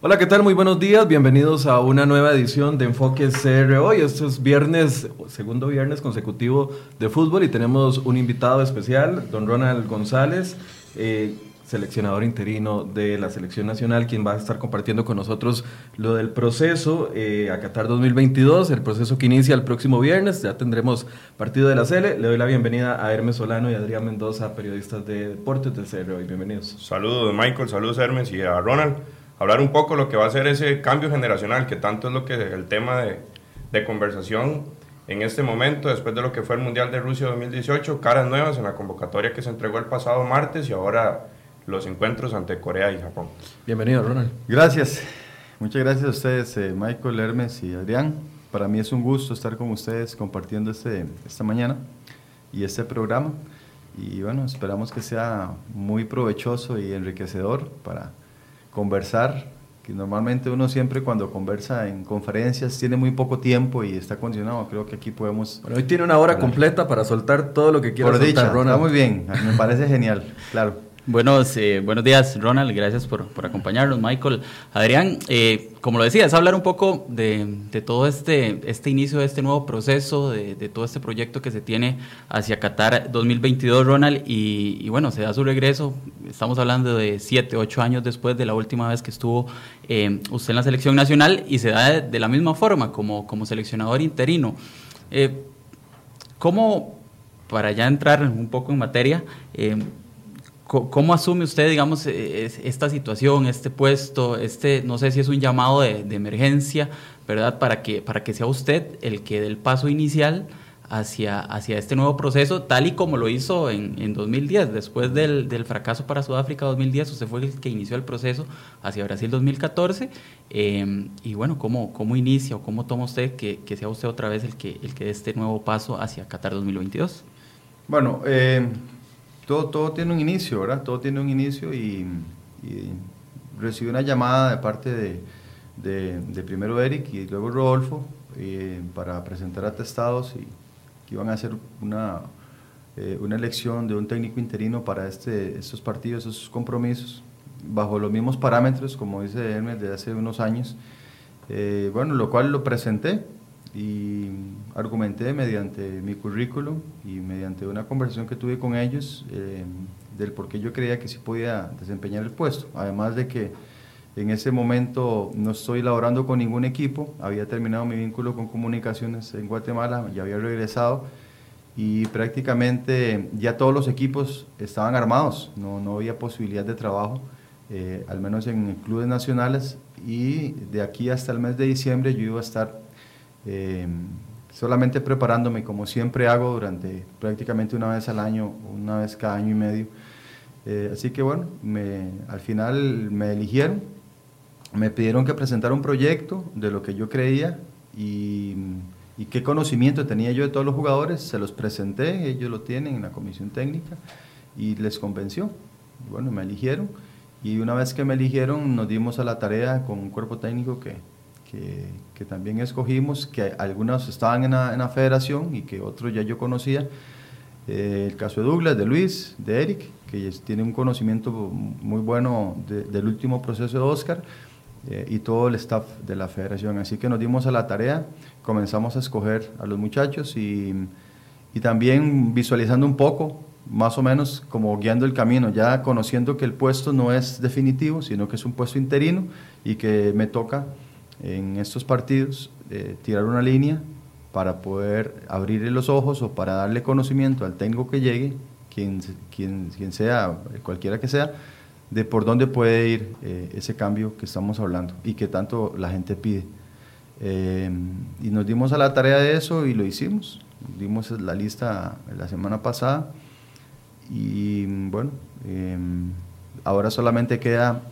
Hola, ¿qué tal? Muy buenos días. Bienvenidos a una nueva edición de Enfoque CR hoy. Esto es viernes, segundo viernes consecutivo de fútbol y tenemos un invitado especial, don Ronald González, eh, seleccionador interino de la selección nacional, quien va a estar compartiendo con nosotros lo del proceso eh, a Qatar 2022, el proceso que inicia el próximo viernes. Ya tendremos partido de la CL. Le doy la bienvenida a Hermes Solano y Adrián Mendoza, periodistas de deportes del CR hoy. Bienvenidos. Saludos, Michael. Saludos, Hermes y a Ronald hablar un poco lo que va a ser ese cambio generacional, que tanto es lo que el tema de, de conversación en este momento, después de lo que fue el Mundial de Rusia 2018, caras nuevas en la convocatoria que se entregó el pasado martes y ahora los encuentros ante Corea y Japón. Bienvenido, Ronald. Gracias. Muchas gracias a ustedes, eh, Michael, Hermes y Adrián. Para mí es un gusto estar con ustedes compartiendo este, esta mañana y este programa. Y bueno, esperamos que sea muy provechoso y enriquecedor para conversar, que normalmente uno siempre cuando conversa en conferencias tiene muy poco tiempo y está condicionado. Creo que aquí podemos... Bueno, hoy tiene una hora completa para soltar todo lo que quiera Por soltar, dicha, Está muy bien, me parece genial, claro. Buenos, eh, buenos días, Ronald. Gracias por, por acompañarnos, Michael. Adrián, eh, como lo decía, es hablar un poco de, de, todo este, este inicio de este nuevo proceso, de, de, todo este proyecto que se tiene hacia Qatar 2022, Ronald. Y, y, bueno, se da su regreso. Estamos hablando de siete, ocho años después de la última vez que estuvo eh, usted en la selección nacional y se da de, de, la misma forma como, como seleccionador interino. Eh, ¿Cómo, para ya entrar un poco en materia, ¿Cómo asume usted, digamos, e, esta situación, este puesto, este, no sé si es un llamado de, de, emergencia, ¿verdad? Para que, para que sea usted el que dé el paso inicial hacia, hacia este nuevo proceso, tal y como lo hizo en, en 2010, después del, del, fracaso para Sudáfrica 2010, usted fue el que inició el proceso hacia Brasil 2014, eh, y bueno, ¿cómo, ¿cómo inicia o cómo toma usted que, que, sea usted otra vez el que, el que dé este nuevo paso hacia Qatar 2022? Bueno, eh todo, todo tiene un inicio, ¿verdad? Todo tiene un inicio y, recibí una llamada de parte de, primero Eric y luego Rodolfo eh, para presentar atestados y que iban a hacer una, eh, una elección de un técnico interino para este, estos partidos, esos compromisos, bajo los mismos parámetros, como dice Hermes, de hace unos años. Eh, bueno, lo cual lo presenté y argumenté mediante mi currículum y mediante una conversación que tuve con ellos eh, del por qué yo creía que sí podía desempeñar el puesto. Además de que en ese momento no estoy laborando con ningún equipo, había terminado mi vínculo con comunicaciones en Guatemala, ya había regresado y prácticamente ya todos los equipos estaban armados, no, no había posibilidad de trabajo, eh, al menos en clubes nacionales y de aquí hasta el mes de diciembre yo iba a estar eh, solamente preparándome como siempre hago durante prácticamente una vez al año, una vez cada año y medio. Eh, así que bueno, al final me eligieron, me pidieron que presentara un proyecto de lo que yo creía y, y, qué conocimiento tenía yo de todos los jugadores, se los presenté, ellos lo tienen en la comisión técnica y les convenció. Bueno, me eligieron y una vez que me eligieron nos dimos a la tarea con un cuerpo técnico que, que, también escogimos, que algunos estaban en la, federación y que otros ya yo conocía. Eh, el caso de Douglas, de Luis, de Eric, que tiene un conocimiento muy bueno de, del último proceso de Oscar, eh, y todo el staff de la federación. Así que nos dimos a la tarea, comenzamos a escoger a los muchachos y, y también visualizando un poco más o menos como guiando el camino, ya conociendo que el puesto no es definitivo, sino que es un puesto interino y que me toca en estos partidos eh, tirar una línea para poder abrirle los ojos o para darle conocimiento al técnico que llegue, quien, quien, quien sea, cualquiera que sea, de por dónde puede ir eh, ese cambio que estamos hablando y que tanto la gente pide. Eh, y nos dimos a la tarea de eso y lo hicimos. Dimos la lista la semana pasada y bueno, eh, ahora solamente queda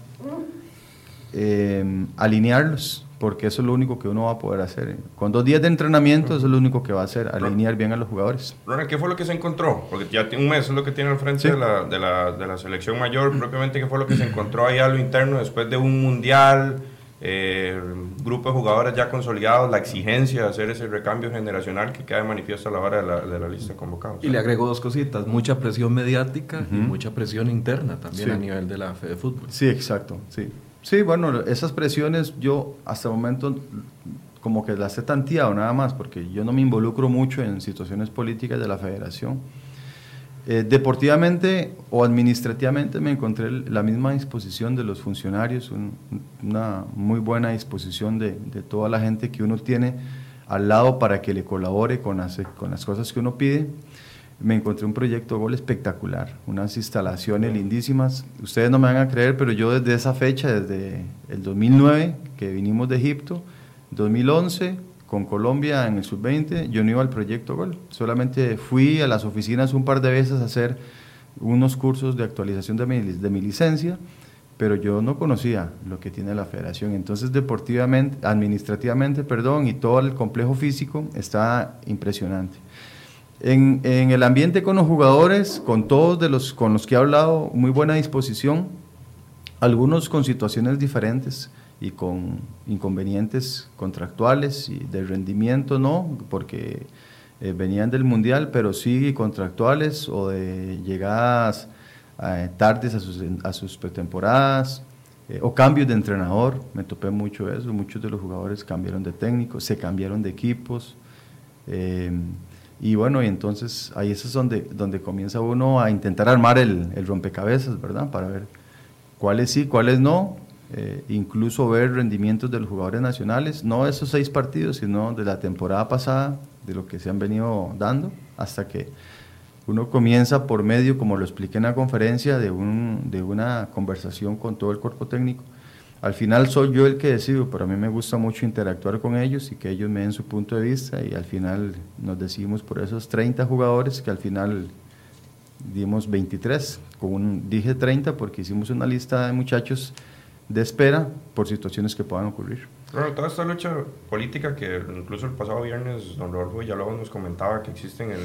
eh, alinearlos porque eso es lo único que uno va a poder hacer. Con dos días de entrenamiento, eso es lo único que va a hacer, alinear bien a los jugadores. Ronald, ¿qué fue lo que se encontró? Porque ya un mes es lo que tiene al frente sí. de, la, de, la, de, la, selección mayor, propiamente, ¿qué fue lo que se encontró ahí a lo interno después de un mundial? Eh, grupo de jugadores ya consolidados, la exigencia de hacer ese recambio generacional que queda de manifiesto a la hora de la, de la lista de convocados. Y le agrego dos cositas, mucha presión mediática uh -huh. y mucha presión interna también sí. a nivel de la Fede Fútbol. Sí, exacto, sí. Sí, bueno, esas presiones yo hasta el momento como que las he tanteado nada más, porque yo no me involucro mucho en situaciones políticas de la federación. Eh, deportivamente o administrativamente me encontré la misma disposición de los funcionarios, una muy buena disposición de, de, toda la gente que uno tiene al lado para que le colabore con las, con las cosas que uno pide. Me encontré un proyecto gol espectacular, unas instalaciones lindísimas. Ustedes no me van a creer, pero yo desde esa fecha, desde el 2009 que vinimos de Egipto, 2011 con Colombia en el sub-20, yo no iba al proyecto Gol, solamente fui a las oficinas un par de veces a hacer unos cursos de actualización de mi, de mi licencia, pero yo no conocía lo que tiene la federación. Entonces, deportivamente, administrativamente, perdón, y todo el complejo físico está impresionante. En, en, el ambiente con los jugadores, con todos de los, con los que he hablado, muy buena disposición, algunos con situaciones diferentes y con inconvenientes contractuales y de rendimiento no, porque eh, venían del mundial, pero sí contractuales o de llegadas eh, tardes a sus, a sus pretemporadas eh, o cambios de entrenador. Me topé mucho eso, muchos de los jugadores cambiaron de técnico, se cambiaron de equipos. Y bueno, y entonces ahí es donde, donde comienza uno a intentar armar el, el rompecabezas, ¿verdad? Para ver cuáles sí, cuáles no, eh, incluso ver rendimientos de los jugadores nacionales, no esos seis partidos, sino de la temporada pasada, de lo que se han venido dando, hasta que uno comienza por medio, como lo expliqué en la conferencia, de, un, de una conversación con todo el cuerpo técnico. Al final soy yo el que decido, pero a mí me gusta mucho interactuar con ellos y que ellos me den su punto de vista y al final nos decidimos por esos 30 jugadores que al final dimos 23, con un, dije 30 porque hicimos una lista de muchachos de espera por situaciones que puedan ocurrir. Bueno, toda esta lucha política que incluso el pasado viernes don Rodolfo Villalobos nos comentaba que existe en el,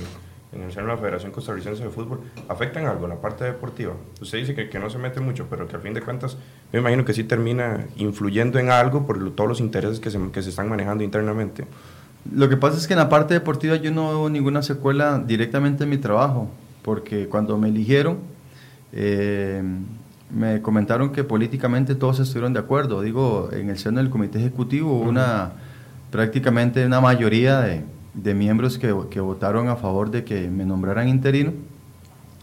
en el seno de la Federación Costarricense de Fútbol, ¿afectan algo la parte deportiva? Usted dice que, que, no se mete mucho, pero que al fin de cuentas me imagino que sí termina influyendo en algo por todos los intereses que se, que se están manejando internamente. Lo que pasa es que en la parte deportiva yo no veo ninguna secuela directamente en mi trabajo, porque cuando me eligieron, eh, me comentaron que políticamente todos estuvieron de acuerdo. Digo, en el seno del comité ejecutivo hubo una, prácticamente una mayoría de, de miembros que, que, votaron a favor de que me nombraran interino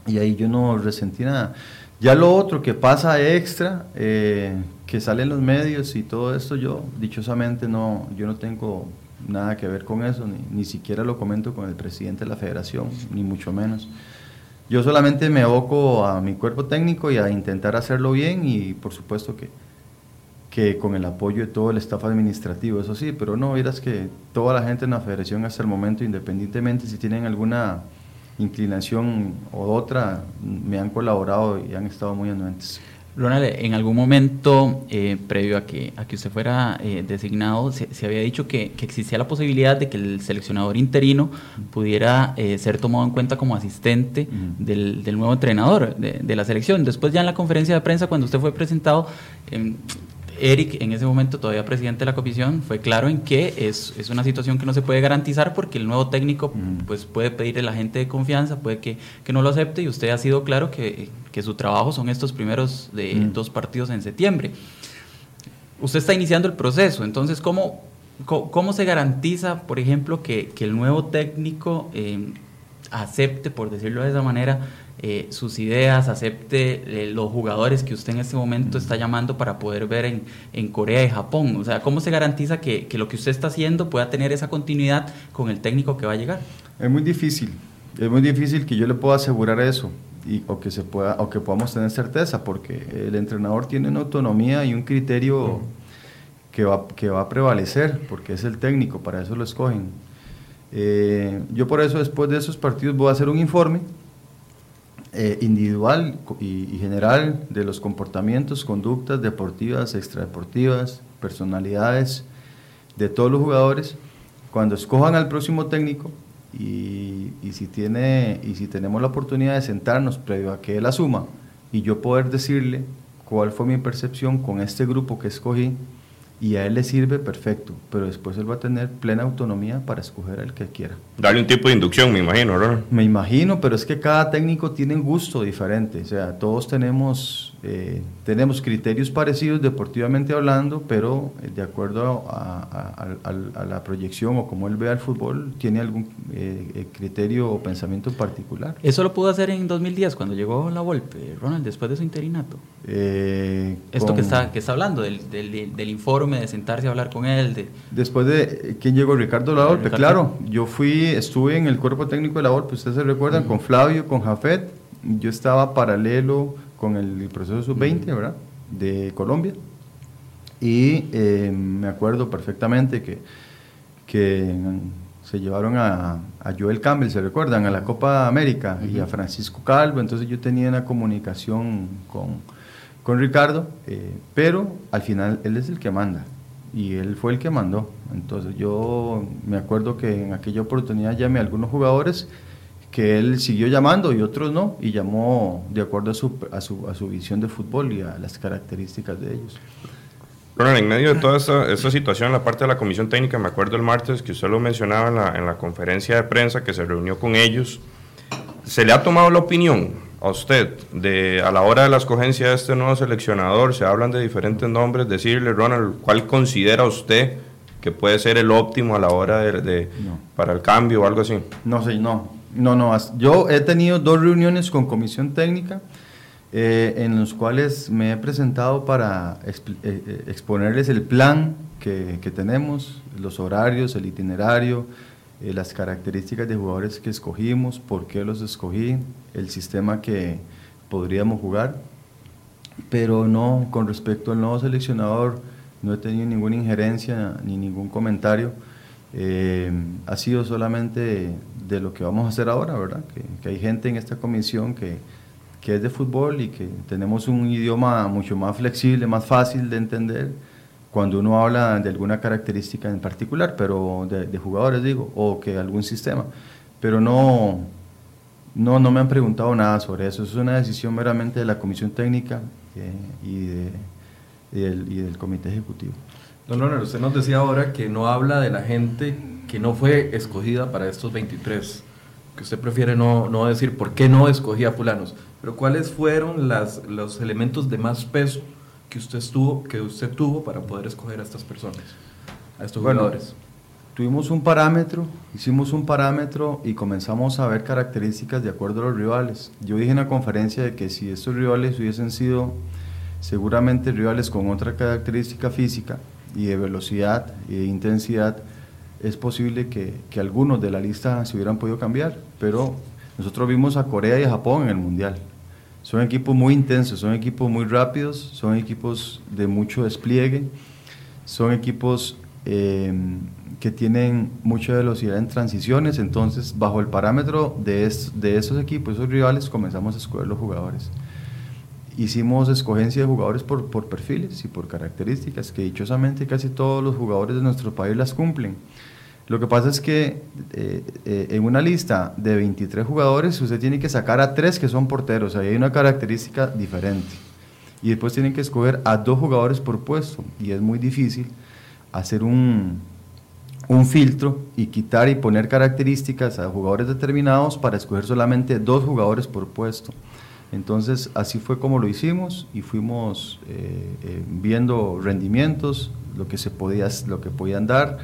y ahí yo no resentí nada. Ya lo otro que pasa extra, eh, que sale en los medios y todo esto, yo dichosamente no, yo no tengo nada que ver con eso, ni, ni siquiera lo comento con el presidente de la federación, ni mucho menos. Yo solamente me aboco a mi cuerpo técnico y a intentar hacerlo bien y por supuesto que, que con el apoyo de todo el staff administrativo, eso sí, pero no, verás que toda la gente en la federación hasta el momento, independientemente si tienen alguna inclinación o otra, me han colaborado y han estado muy anuentes. Ronald, en algún momento, eh, previo a que, a que usted fuera eh, designado, se, había dicho que, que, existía la posibilidad de que el seleccionador interino pudiera eh, ser tomado en cuenta como asistente del, del, nuevo entrenador de, de, la selección. Después ya en la conferencia de prensa, cuando usted fue presentado, em, Eric, en ese momento todavía presidente de la comisión, fue claro en que es, es una situación que no se puede garantizar porque el nuevo técnico pues, puede pedirle a la gente de confianza, puede que, que, no lo acepte y usted ha sido claro que, que su trabajo son estos primeros de dos partidos en septiembre. Usted está iniciando el proceso, entonces, ¿cómo, cómo, se garantiza, por ejemplo, que, que el nuevo técnico eh, acepte, por decirlo de esa manera, eh, sus ideas, acepte eh, los jugadores que usted en este momento está llamando para poder ver en, en Corea y Japón. O sea, ¿cómo se garantiza que, que, lo que usted está haciendo pueda tener esa continuidad con el técnico que va a llegar? Es muy difícil, es muy difícil que yo le pueda asegurar eso. Y, o, que se pueda, o que podamos tener certeza, porque el entrenador tiene una autonomía y un criterio que, va, que va a prevalecer, porque es el técnico, para eso lo escogen. Eh, yo por eso después de esos partidos voy a hacer un informe eh, individual y, general de los comportamientos, conductas deportivas, extradeportivas, personalidades de todos los jugadores, cuando escojan al próximo técnico y, y, si tiene, y si tenemos la oportunidad de sentarnos previo a que él asuma y yo poder decirle cuál fue mi percepción con este grupo que escogí, y a él le sirve perfecto, pero después él va a tener plena autonomía para escoger el que quiera. Darle un tipo de inducción, me imagino, ¿no? Me imagino, pero es que cada técnico tiene un gusto diferente, o sea, todos tenemos eh, tenemos criterios parecidos deportivamente hablando, pero eh, de acuerdo a, la proyección o como él ve al fútbol, tiene algún eh, criterio o pensamiento particular. ¿Eso lo pudo hacer en 2010 cuando llegó la Volpe, Ronald, después de su interinato? Esto que, está, que está hablando, del, del, informe, de sentarse a hablar con él. De... Después de, ¿quién llegó? Ricardo La Volpe, claro. Yo fui, estuve en el cuerpo técnico de La Volpe, ustedes se recuerdan, con Flavio, con Jafet, yo estaba paralelo con el proceso sub-20, ¿verdad? De Colombia. Y eh, me acuerdo perfectamente que, que se llevaron a, Joel Campbell, ¿se recuerdan? A la Copa América y a Francisco Calvo. Entonces yo tenía una comunicación con, con Ricardo, eh, pero al final él es el que manda. Y él fue el que mandó. Entonces yo me acuerdo que en aquella oportunidad llamé a algunos jugadores que él siguió llamando y otros no, y llamó de acuerdo a su, a su, a su visión de fútbol y a las características de ellos. Bueno, en medio de toda esta, esta, situación, la parte de la comisión técnica, me acuerdo el martes que usted lo mencionaba en la, en la conferencia de prensa que se reunió con ellos, ¿se le ha tomado la opinión a usted de a la hora de la escogencia de este nuevo seleccionador? Se hablan de diferentes nombres, decirle, Ronald, ¿cuál considera usted que puede ser el óptimo a la hora de, para el cambio o algo así? No sé, no, no, no, yo he tenido dos reuniones con comisión técnica eh, en los cuales me he presentado para eh, eh, exponerles el plan que, tenemos, los horarios, el itinerario, las características de jugadores que escogimos, por qué los escogí, el sistema que podríamos jugar, pero no, con respecto al nuevo seleccionador, no he tenido ninguna injerencia ni ningún comentario. ha sido solamente de lo que vamos a hacer ahora, ¿verdad? Que, hay gente en esta comisión que, que, es de fútbol y que tenemos un idioma mucho más flexible, más fácil de entender cuando uno habla de alguna característica en particular, pero de, jugadores digo, o que algún sistema. Pero no, no, no me han preguntado nada sobre eso. Es una decisión meramente de la comisión técnica eh, y, de, y, del, comité ejecutivo. Don Leonard, usted nos decía ahora que no habla de la gente que no fue escogida para estos 23, que usted prefiere no, no decir por qué no escogía a fulanos, pero cuáles fueron las, los elementos de más peso que usted, estuvo, que usted tuvo para poder escoger a estas personas, a estos jugadores. Tuvimos un parámetro, hicimos un parámetro y comenzamos a ver características de acuerdo a los rivales. Yo dije en la conferencia de que si estos rivales hubiesen sido seguramente rivales con otra característica física, y de velocidad y de intensidad, es posible que, algunos de la lista se hubieran podido cambiar, pero nosotros vimos a Corea y a Japón en el Mundial. Son equipos muy intensos, son equipos muy rápidos, son equipos de mucho despliegue, son equipos eh, que tienen mucha velocidad en transiciones, entonces bajo el parámetro de, de esos equipos, esos rivales, comenzamos a escoger los jugadores hicimos escogencia de jugadores por, por, perfiles y por características, que dichosamente casi todos los jugadores de nuestro país las cumplen. Lo que pasa es que eh, eh, en una lista de 23 jugadores usted tiene que sacar a tres que son porteros, ahí hay una característica diferente. Y después tienen que escoger a dos jugadores por puesto, y es muy difícil hacer un, un filtro y quitar y poner características a jugadores determinados para escoger solamente dos jugadores por puesto. Entonces así fue como lo hicimos y fuimos eh, eh, viendo rendimientos, lo que, se podía, lo que podían dar,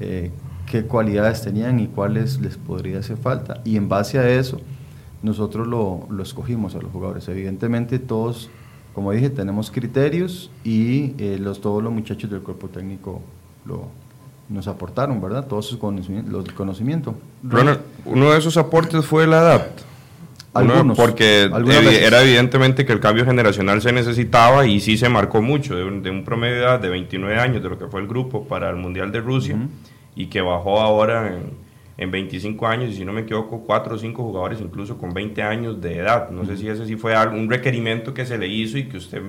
eh, qué cualidades tenían y cuáles les podría hacer falta. Y en base a eso nosotros lo, escogimos a los jugadores. Evidentemente todos, como dije, tenemos criterios y los, todos los muchachos del cuerpo técnico lo, nos aportaron, ¿verdad? Todos sus conocimientos. Conocimiento. uno de esos aportes fue la edad. Algunos, porque era evidentemente que el cambio generacional se necesitaba y sí se marcó mucho, de un, promedio de edad de 29 años de lo que fue el grupo para el Mundial de Rusia y que bajó ahora en, 25 años y si no me equivoco 4 o 5 jugadores incluso con 20 años de edad. No sé si ese sí fue un requerimiento que se le hizo y que usted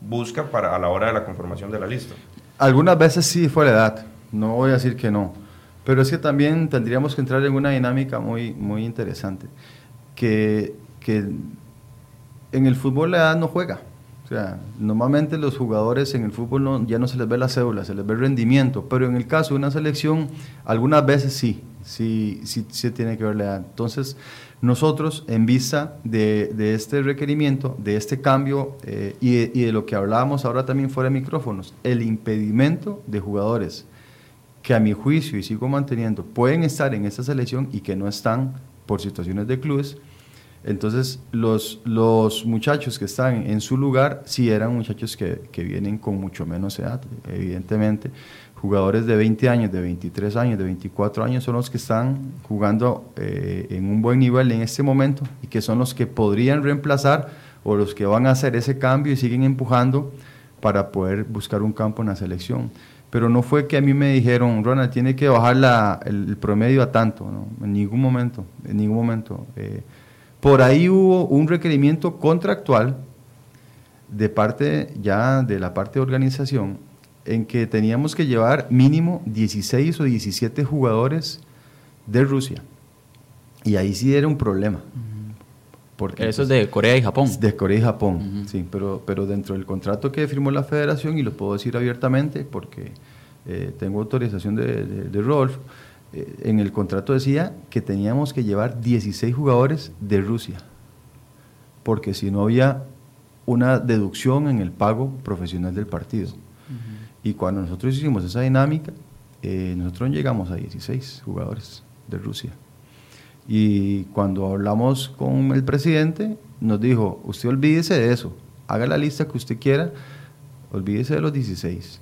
busca para a la hora de la conformación de la lista. Algunas veces sí fue la edad, no voy a decir que no, pero es que también tendríamos que entrar en una dinámica muy, muy interesante que, en el fútbol la edad no juega. O sea, normalmente los jugadores en el fútbol ya no se les ve la cédula, se les ve el rendimiento, pero en el caso de una selección, algunas veces sí, sí, sí, sí tiene que ver la edad. Entonces, nosotros, en vista de, este requerimiento, de este cambio eh, y, de, y, de, lo que hablábamos ahora también fuera de micrófonos, el impedimento de jugadores que a mi juicio, y sigo manteniendo, pueden estar en esta selección y que no están por situaciones de clubes, entonces los, los muchachos que están en su lugar sí eran muchachos que, que vienen con mucho menos edad, evidentemente. Jugadores de 20 años, de 23 años, de 24 años son los que están jugando eh, en un buen nivel en este momento y que son los que podrían reemplazar o los que van a hacer ese cambio y siguen empujando para poder buscar un campo en la selección pero no fue que a mí me dijeron, Ronald, tiene que bajar la, el, promedio a tanto, ¿no? en ningún momento, en ningún momento. Eh, por ahí hubo un requerimiento contractual de parte ya de la parte de organización en que teníamos que llevar mínimo 16 o 17 jugadores de Rusia. Y ahí sí era un problema. Porque, Eso es de Corea y Japón. De Corea y Japón, sí, pero, pero dentro del contrato que firmó la federación, y lo puedo decir abiertamente porque eh, tengo autorización de, de, Rolf, eh, en el contrato decía que teníamos que llevar 16 jugadores de Rusia, porque si no había una deducción en el pago profesional del partido. Y cuando nosotros hicimos esa dinámica, eh, nosotros llegamos a 16 jugadores de Rusia. Y cuando hablamos con el presidente, nos dijo, usted olvídese de eso, haga la lista que usted quiera, olvídese de los 16.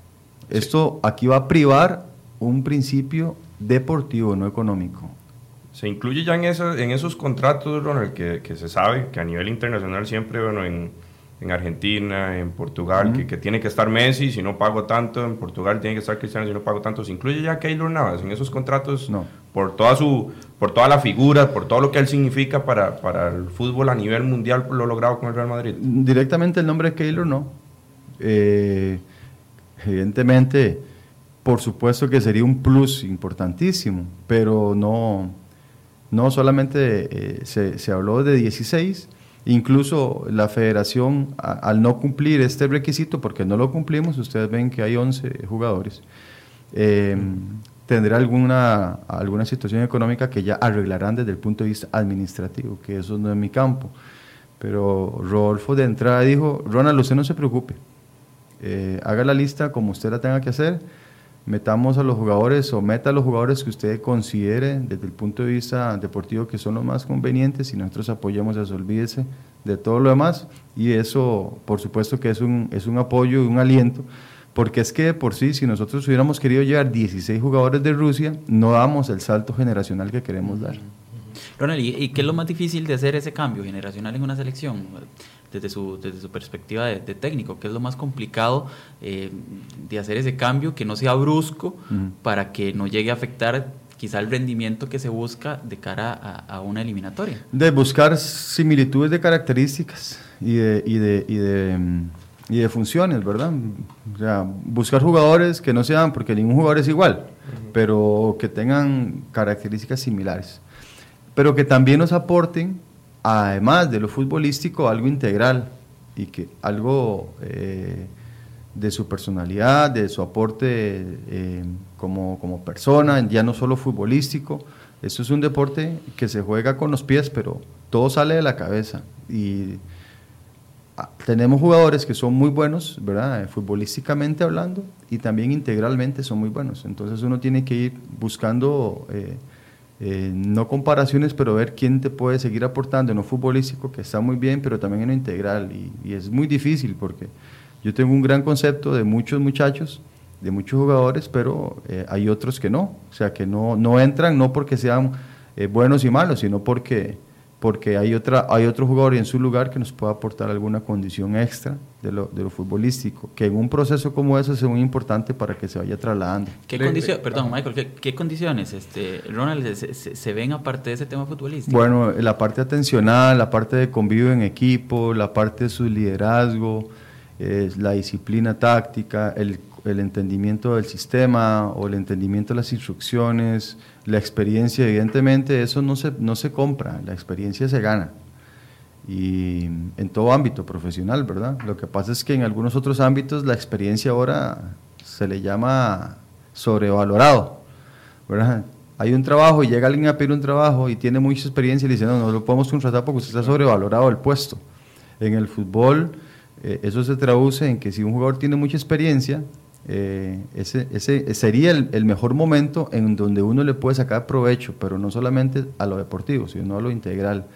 Esto aquí va a privar un principio deportivo, no económico. Se incluye ya en, en esos contratos, Ronald, que, que, se sabe que a nivel internacional siempre, bueno, en, en Argentina, en Portugal, que, que, tiene que estar Messi, si no pago tanto, en Portugal tiene que estar Cristiano, si no pago tanto. ¿Se incluye ya Keylor Navas en esos contratos? No. Por toda, su, por toda la figura, por todo lo que él significa para, para el fútbol a nivel mundial, por lo logrado con el Real Madrid. Directamente el nombre de Keylor no. Eh, evidentemente, por supuesto que sería un plus importantísimo, pero no, no solamente eh, se, se habló de 16, Incluso la federación, al no cumplir este requisito, porque no lo cumplimos, ustedes ven que hay 11 jugadores, eh, tendrá alguna, alguna situación económica que ya arreglarán desde el punto de vista administrativo, que eso no es mi campo. Pero Rodolfo de entrada dijo, Ronald, usted no se preocupe, eh, haga la lista como usted la tenga que hacer, metamos a los jugadores o meta a los jugadores que usted considere desde el punto de vista deportivo que son los más convenientes y nosotros apoyamos a eso, olvídese de todo lo demás y eso por supuesto que es un, es un apoyo y un aliento porque es que por sí, si nosotros hubiéramos querido llevar 16 jugadores de Rusia, no damos el salto generacional que queremos dar. Ronald, ¿y qué es lo más difícil de hacer ese cambio generacional en una selección? Desde su, desde su perspectiva de, técnico, que es lo más complicado eh, de hacer ese cambio, que no sea brusco para que no llegue a afectar quizá el rendimiento que se busca de cara a, una eliminatoria. De buscar similitudes de características y de, y de, y de, y de funciones, ¿verdad? O sea, buscar jugadores que no sean, porque ningún jugador es igual, pero que tengan características similares, pero que también nos aporten además de lo futbolístico, algo integral y que algo eh, de su personalidad, de su aporte eh, como, como, persona, ya no solo futbolístico. Esto es un deporte que se juega con los pies, pero todo sale de la cabeza. Y ah, tenemos jugadores que son muy buenos, ¿verdad? Futbolísticamente hablando, y también integralmente son muy buenos. Entonces uno tiene que ir buscando... Eh, eh, no comparaciones, pero ver quién te puede seguir aportando en lo futbolístico, que está muy bien, pero también en lo integral. Y, es muy difícil porque yo tengo un gran concepto de muchos muchachos, de muchos jugadores, pero eh, hay otros que no. O sea, que no, no entran no porque sean eh, buenos y malos, sino porque porque hay, otra, hay otro jugador en su lugar que nos pueda aportar alguna condición extra de lo, de lo futbolístico, que en un proceso como ese es muy importante para que se vaya trasladando. ¿Qué condiciones, perdón Michael, ¿qué, condiciones, este, Ronald, se, ven aparte de ese tema futbolístico? Bueno, la parte atencional, la parte de convivio en equipo, la parte de su liderazgo, eh, la disciplina táctica, el el entendimiento del sistema o el entendimiento de las instrucciones, la experiencia, evidentemente eso no se, no se compra, la experiencia se gana. Y en todo ámbito profesional, ¿verdad? Lo que pasa es que en algunos otros ámbitos la experiencia ahora se le llama sobrevalorado, ¿verdad? hay un trabajo y llega alguien a pedir un trabajo y tiene mucha experiencia y le dice, no, no lo podemos contratar porque usted está sobrevalorado el puesto. En el fútbol, eh, eso se traduce en que si un jugador tiene mucha experiencia, eh, ese, ese, sería el, el, mejor momento en donde uno le puede sacar provecho, pero no solamente a lo deportivo, sino a lo integral.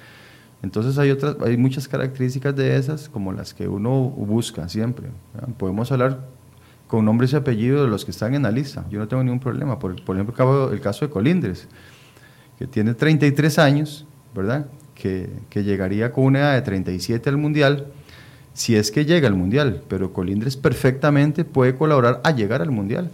Entonces hay, otras, hay muchas características de esas como las que uno busca siempre. Podemos hablar con nombres y apellidos de los que están en la lista. Yo no tengo ningún problema. Por, por ejemplo, el caso de Colindres, que tiene 33 años, ¿verdad? Que, que llegaría con una edad de 37 al Mundial si es que llega al Mundial, pero Colindres perfectamente puede colaborar a llegar al Mundial.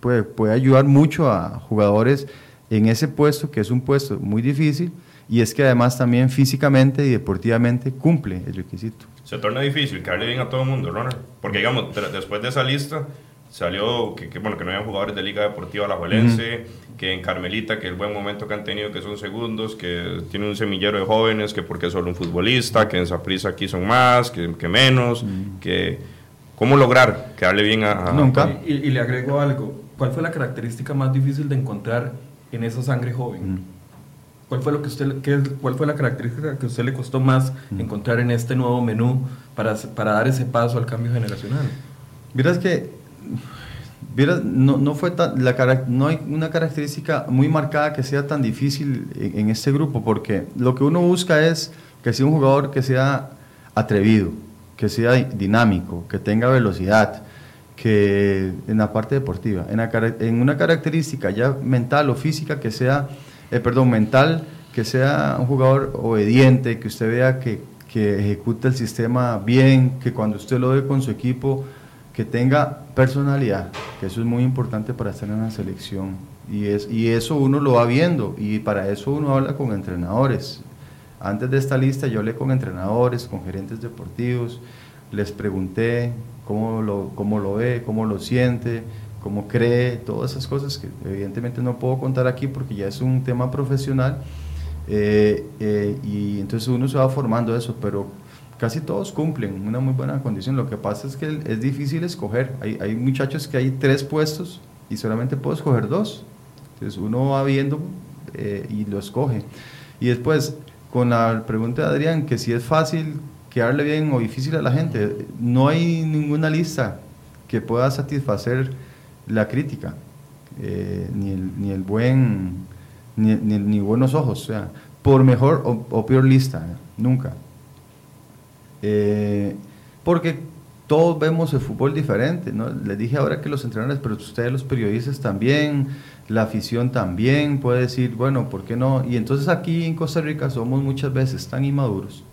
Puede, puede ayudar mucho a jugadores en ese puesto, que es un puesto muy difícil, y es que además también físicamente y deportivamente cumple el requisito. Se torna difícil caerle bien a todo el mundo, Ronald, porque digamos, después de esa lista salió que, bueno, que no habían jugadores de Liga Deportiva La Juelense, que en Carmelita, que el buen momento que han tenido, que son segundos, que tiene un semillero de jóvenes, que porque es solo un futbolista, que en Saprissa aquí son más, que, que menos, que cómo lograr quedarle bien a... Nunca. Y, y, le agrego algo, ¿cuál fue la característica más difícil de encontrar en esa sangre joven? ¿Cuál fue, lo que usted, qué, ¿Cuál fue la característica que a usted le costó más encontrar en este nuevo menú para, para dar ese paso al cambio generacional? Miras que no, no, fue la, no hay una característica muy marcada que sea tan difícil en, este grupo, porque lo que uno busca es que sea un jugador que sea atrevido, que sea dinámico, que tenga velocidad, que en la parte deportiva, en, en una característica ya mental o física que sea, eh, perdón, mental, que sea un jugador obediente, que usted vea que, que ejecuta el sistema bien, que cuando usted lo ve con su equipo, que tenga personalidad, que eso es muy importante para estar en la selección. Y, es, y eso uno lo va viendo y para eso uno habla con entrenadores. Antes de esta lista yo hablé con entrenadores, con gerentes deportivos, les pregunté cómo lo, cómo lo ve, cómo lo siente, cómo cree, todas esas cosas que evidentemente no puedo contar aquí porque ya es un tema profesional. Eh, eh, y entonces uno se va formando eso, pero casi todos cumplen una muy buena condición. Lo que pasa es que es difícil escoger. Hay, hay muchachos que hay tres puestos y solamente puedo escoger dos. Entonces uno va viendo eh, y lo escoge. Y después, con la pregunta de Adrián, que si es fácil quedarle bien o difícil a la gente, no hay ninguna lista que pueda satisfacer la crítica, eh, ni, el, ni, el, buen, ni, ni, buenos ojos. Sea, por mejor o peor lista, nunca. Eh, porque todos vemos el fútbol diferente, ¿no? Les dije ahora que los entrenadores, pero ustedes los periodistas también, la afición también puede decir, bueno, ¿por qué no? Y entonces aquí en Costa Rica somos muchas veces tan inmaduros,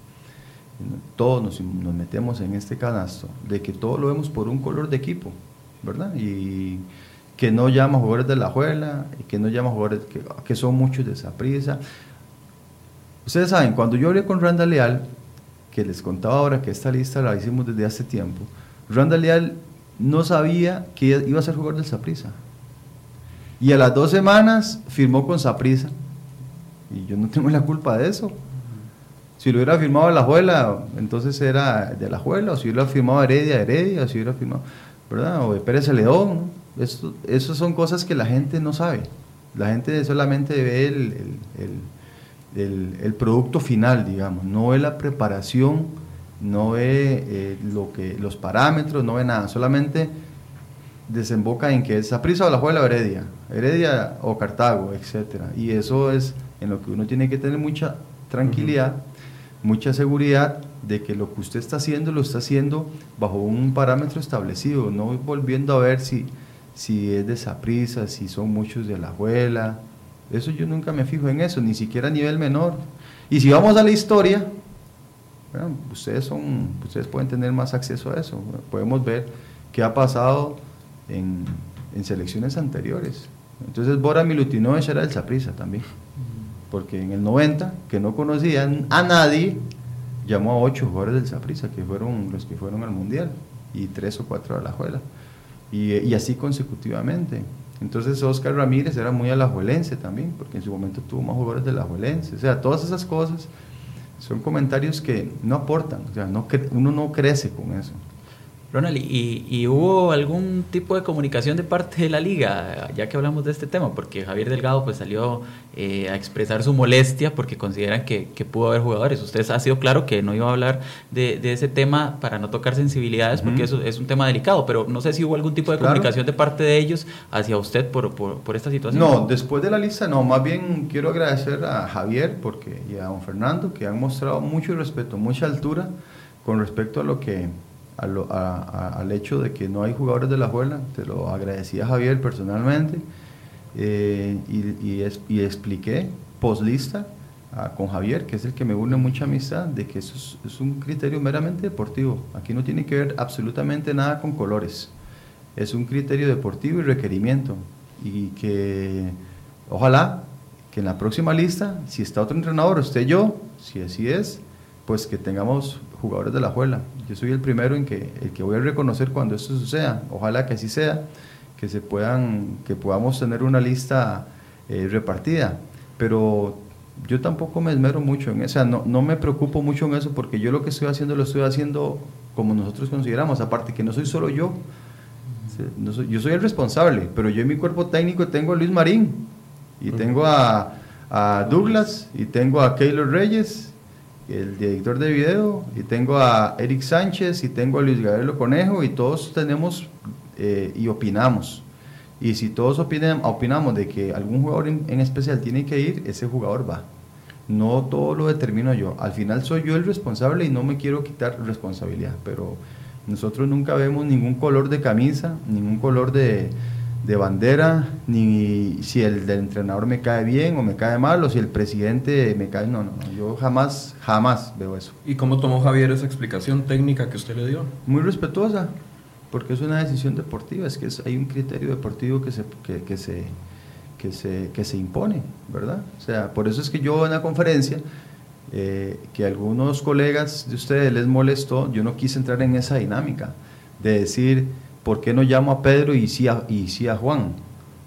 todos nos, nos metemos en este canasto, de que todo lo vemos por un color de equipo, ¿verdad? Y que no llama jugadores de la juela, y que no llama jugadores que, que son muchos de esa prisa. Ustedes saben, cuando yo hablé con Randa Leal, que les contaba ahora que esta lista la hicimos desde hace tiempo, Randall Leal no sabía que iba a ser jugador del Saprissa. Y a las dos semanas firmó con Saprissa. Y yo no tengo la culpa de eso. Si lo hubiera firmado la Juela, entonces era de la Juela, o si hubiera firmado Heredia, Heredia, o si hubiera firmado, ¿verdad? O de Pérez León. Eso, son cosas que la gente no sabe. La gente solamente ve el, producto final, digamos, no ve la preparación, no ve eh, lo que, los parámetros, no ve nada, solamente desemboca en que es prisa o la juega la Heredia, Heredia o Cartago, etc. Y eso es en lo que uno tiene que tener mucha tranquilidad, mucha seguridad de que lo que usted está haciendo lo está haciendo bajo un parámetro establecido, no volviendo a ver si, si es de prisa, si son muchos de la abuela, eso yo nunca me fijo en eso, ni siquiera a nivel menor. Y si vamos a la historia, ustedes, son, ustedes pueden tener más acceso a eso. Podemos ver qué ha pasado en, en selecciones anteriores. Entonces Bora Milutinovich era del Saprissa también. Porque en el 90, que no conocían a nadie, llamó a ocho jugadores del Saprissa, que fueron los que fueron al Mundial, y tres o cuatro a la Juela. Y así consecutivamente. Entonces Oscar Ramírez era muy alajuelense también, porque en su momento tuvo más jugadores de alajuelense. O sea, todas esas cosas son comentarios que no aportan, o sea, no uno no crece con eso. Ronald, ¿y, ¿y, hubo algún tipo de comunicación de parte de la liga, ya que hablamos de este tema? Porque Javier Delgado pues salió eh, a expresar su molestia porque consideran que, que, pudo haber jugadores. Usted ha sido claro que no iba a hablar de, de ese tema para no tocar sensibilidades porque eso es un tema delicado, pero no sé si hubo algún tipo de comunicación de parte de ellos hacia usted por, por, por, esta situación. No, después de la lista no, más bien quiero agradecer a Javier porque, y a don Fernando que han mostrado mucho respeto, mucha altura con respecto a lo que al hecho de que no hay jugadores de la Juela, te lo agradecía Javier personalmente eh, y, expliqué post lista con Javier, que es el que me une mucha amistad, de que eso es, un criterio meramente deportivo. Aquí no tiene que ver absolutamente nada con colores. Es un criterio deportivo y requerimiento. Y que ojalá que en la próxima lista, si está otro entrenador, esté yo, si así es, pues que tengamos jugadores de la Juela. Yo soy el primero en que, el que voy a reconocer cuando esto suceda. Ojalá que así sea, que, se puedan, que podamos tener una lista eh, repartida. Pero yo tampoco me esmero mucho en eso, no, no me preocupo mucho en eso porque yo lo que estoy haciendo lo estoy haciendo como nosotros consideramos, aparte que no soy solo yo, yo soy el responsable, pero yo en mi cuerpo técnico tengo a Luis Marín y tengo a, a Douglas y tengo a Keylor Reyes el director de video, y tengo a Eric Sánchez, y tengo a Luis Gabriel Conejo, y todos tenemos eh, y opinamos. Y si todos opinamos de que algún jugador en, especial tiene que ir, ese jugador va. No todo lo determino yo. Al final soy yo el responsable y no me quiero quitar responsabilidad, pero nosotros nunca vemos ningún color de camisa, ningún color de, de bandera, ni si el del entrenador me cae bien o me cae mal, o si el presidente me cae. No, no, no. Yo jamás, jamás veo eso. ¿Y cómo tomó Javier esa explicación técnica que usted le dio? Muy respetuosa, porque es una decisión deportiva, es que hay un criterio deportivo que se, que, se, que, se, que se impone, ¿verdad? O sea, por eso es que yo en la conferencia. Eh, que a algunos colegas de ustedes les molestó, yo no quise entrar en esa dinámica de decir, ¿por qué no llamo a Pedro y sí a, y sí a Juan?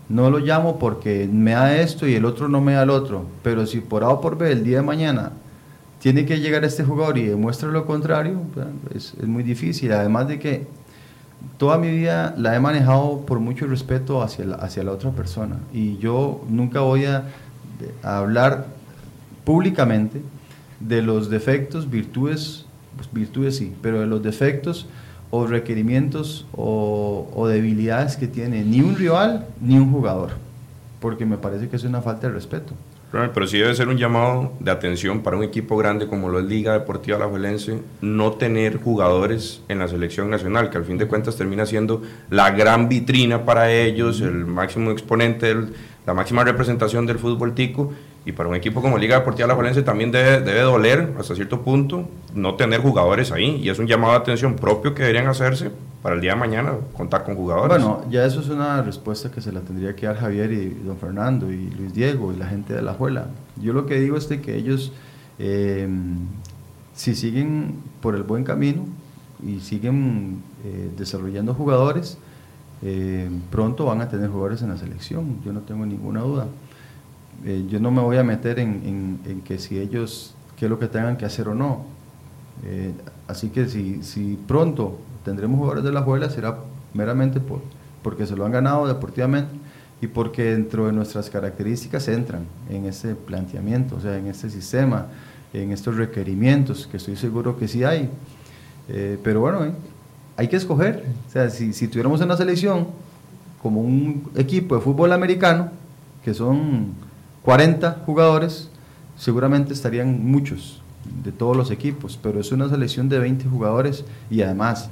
No lo llamo porque me da esto y el otro no me da el otro. Pero si por A o por B el día de mañana tiene que llegar este jugador y demuestra lo contrario, es, muy difícil. Además de que toda mi vida la he manejado por mucho respeto hacia la, hacia la otra persona. Y yo nunca voy a, a hablar públicamente de los defectos, virtudes, pues virtudes sí, pero de los defectos o requerimientos o, debilidades que tiene ni un rival ni un jugador, porque me parece que es una falta de respeto. Pero sí debe ser un llamado de atención para un equipo grande como lo Liga Deportiva Alajuelense, no tener jugadores en la selección nacional, que al fin de cuentas termina siendo la gran vitrina para ellos, el máximo exponente, la máxima representación del fútbol tico, y para un equipo como Liga Deportiva La Valencia también debe, debe, doler hasta cierto punto no tener jugadores ahí. Y es un llamado de atención propio que deberían hacerse para el día de mañana, contar con jugadores. Bueno, ya eso es una respuesta que se la tendría que dar Javier y don Fernando y Luis Diego y la gente de la Juela. Yo lo que digo es que ellos, eh, si siguen por el buen camino y siguen eh, desarrollando jugadores, eh, pronto van a tener jugadores en la selección. Yo no tengo ninguna duda. Eh, yo no me voy a meter en, que si ellos, qué es lo que tengan que hacer o no. Eh, así que si, si pronto tendremos jugadores de la Juela será meramente por, porque se lo han ganado deportivamente y porque dentro de nuestras características entran en ese planteamiento, o sea, en este sistema, en estos requerimientos, que estoy seguro que sí hay. Eh, pero bueno, hay que escoger. O sea, si, si tuviéramos una selección como un equipo de fútbol americano, que son 40 jugadores, seguramente estarían muchos de todos los equipos, pero es una selección de 20 jugadores y además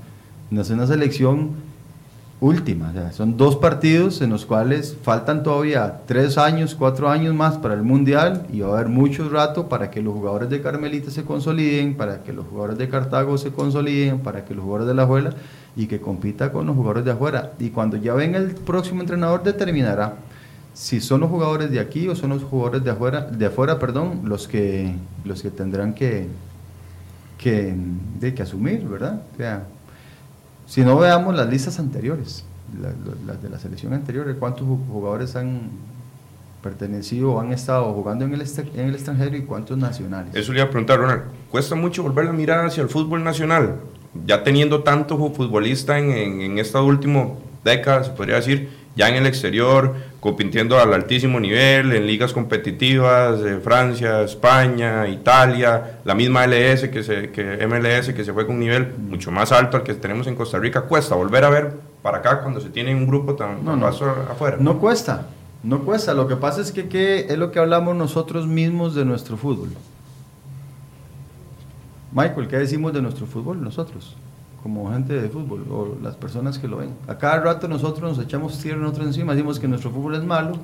no es una selección última, son dos partidos en los cuales faltan todavía tres años, cuatro años más para el Mundial y va a haber mucho rato para que los jugadores de Carmelita se consoliden, para que los jugadores de Cartago se consoliden, para que los jugadores de la Juela y que compita con los jugadores de afuera. Y cuando ya venga el próximo entrenador determinará si son los jugadores de aquí o son los jugadores de afuera, de afuera, perdón, los que los que tendrán que que, de, que asumir, ¿verdad? O sea, si no veamos las listas anteriores, las de la selección anterior, cuántos jugadores han pertenecido o han estado jugando en el, en el extranjero y cuántos nacionales. Eso le iba a preguntar, Ronald, ¿cuesta mucho volver a mirar hacia el fútbol nacional? ya teniendo tanto futbolista en, en, esta última década, se podría decir, ya en el exterior, compitiendo al altísimo nivel, en ligas competitivas, de Francia, España, Italia, la misma LS que, se, que MLS que se fue con un nivel mucho más alto al que tenemos en Costa Rica, cuesta volver a ver para acá cuando se tiene un grupo tan, no, afuera. No cuesta, no cuesta. Lo que pasa es que ¿qué es lo que hablamos nosotros mismos de nuestro fútbol. Michael, ¿qué decimos de nuestro fútbol nosotros? Como gente de fútbol o las personas que lo ven. A cada rato nosotros nos echamos tierra nosotros encima, decimos que nuestro fútbol es malo,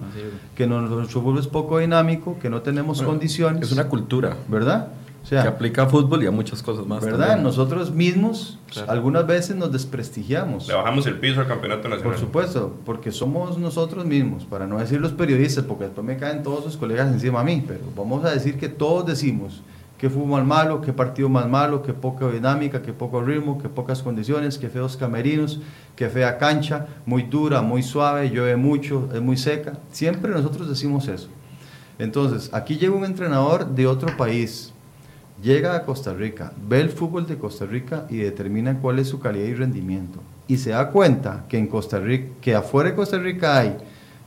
que nuestro fútbol es poco dinámico, que no tenemos condiciones. Es una cultura. ¿Verdad? O sea, que aplica a fútbol y a muchas cosas más. ¿Verdad? Nosotros mismos algunas veces nos desprestigiamos. Le bajamos el piso al campeonato nacional. Por supuesto, porque somos nosotros mismos, para no decir los periodistas, porque después me caen todos sus colegas encima a mí, pero vamos a decir que todos decimos qué fútbol malo, qué partido más malo, qué poca dinámica, qué poco ritmo, qué pocas condiciones, qué feos camerinos, qué fea cancha, muy dura, muy suave, llueve mucho, es muy seca. Siempre nosotros decimos eso. Entonces, aquí llega un entrenador de otro país, llega a Costa Rica, ve el fútbol de Costa Rica y determina cuál es su calidad y rendimiento. Y se da cuenta que en Costa Rica, que afuera de Costa Rica hay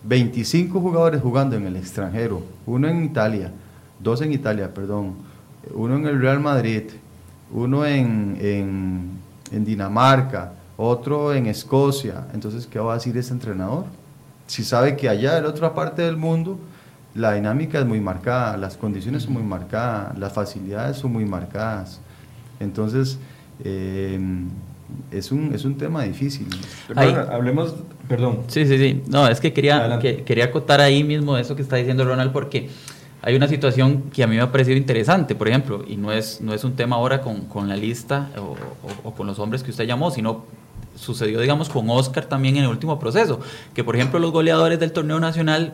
25 jugadores jugando en el extranjero, uno en Italia, dos en Italia, perdón, uno en el Real Madrid, uno en, en, Dinamarca, otro en Escocia. Entonces, ¿qué va a decir ese entrenador? Si sabe que allá en la otra parte del mundo la dinámica es muy marcada, las condiciones son muy marcadas, las facilidades son muy marcadas. Entonces, em, es, un, es un tema difícil. hablemos, perdón. Sí, sí, sí. No, es que quería, que, quería acotar ahí mismo eso que está diciendo Ronald, porque hay una situación que a mí me ha parecido interesante, por ejemplo, y no es, no es un tema ahora con, con la lista o, con los hombres que usted llamó, sino sucedió, digamos, con Oscar también en el último proceso, que por ejemplo los goleadores del torneo nacional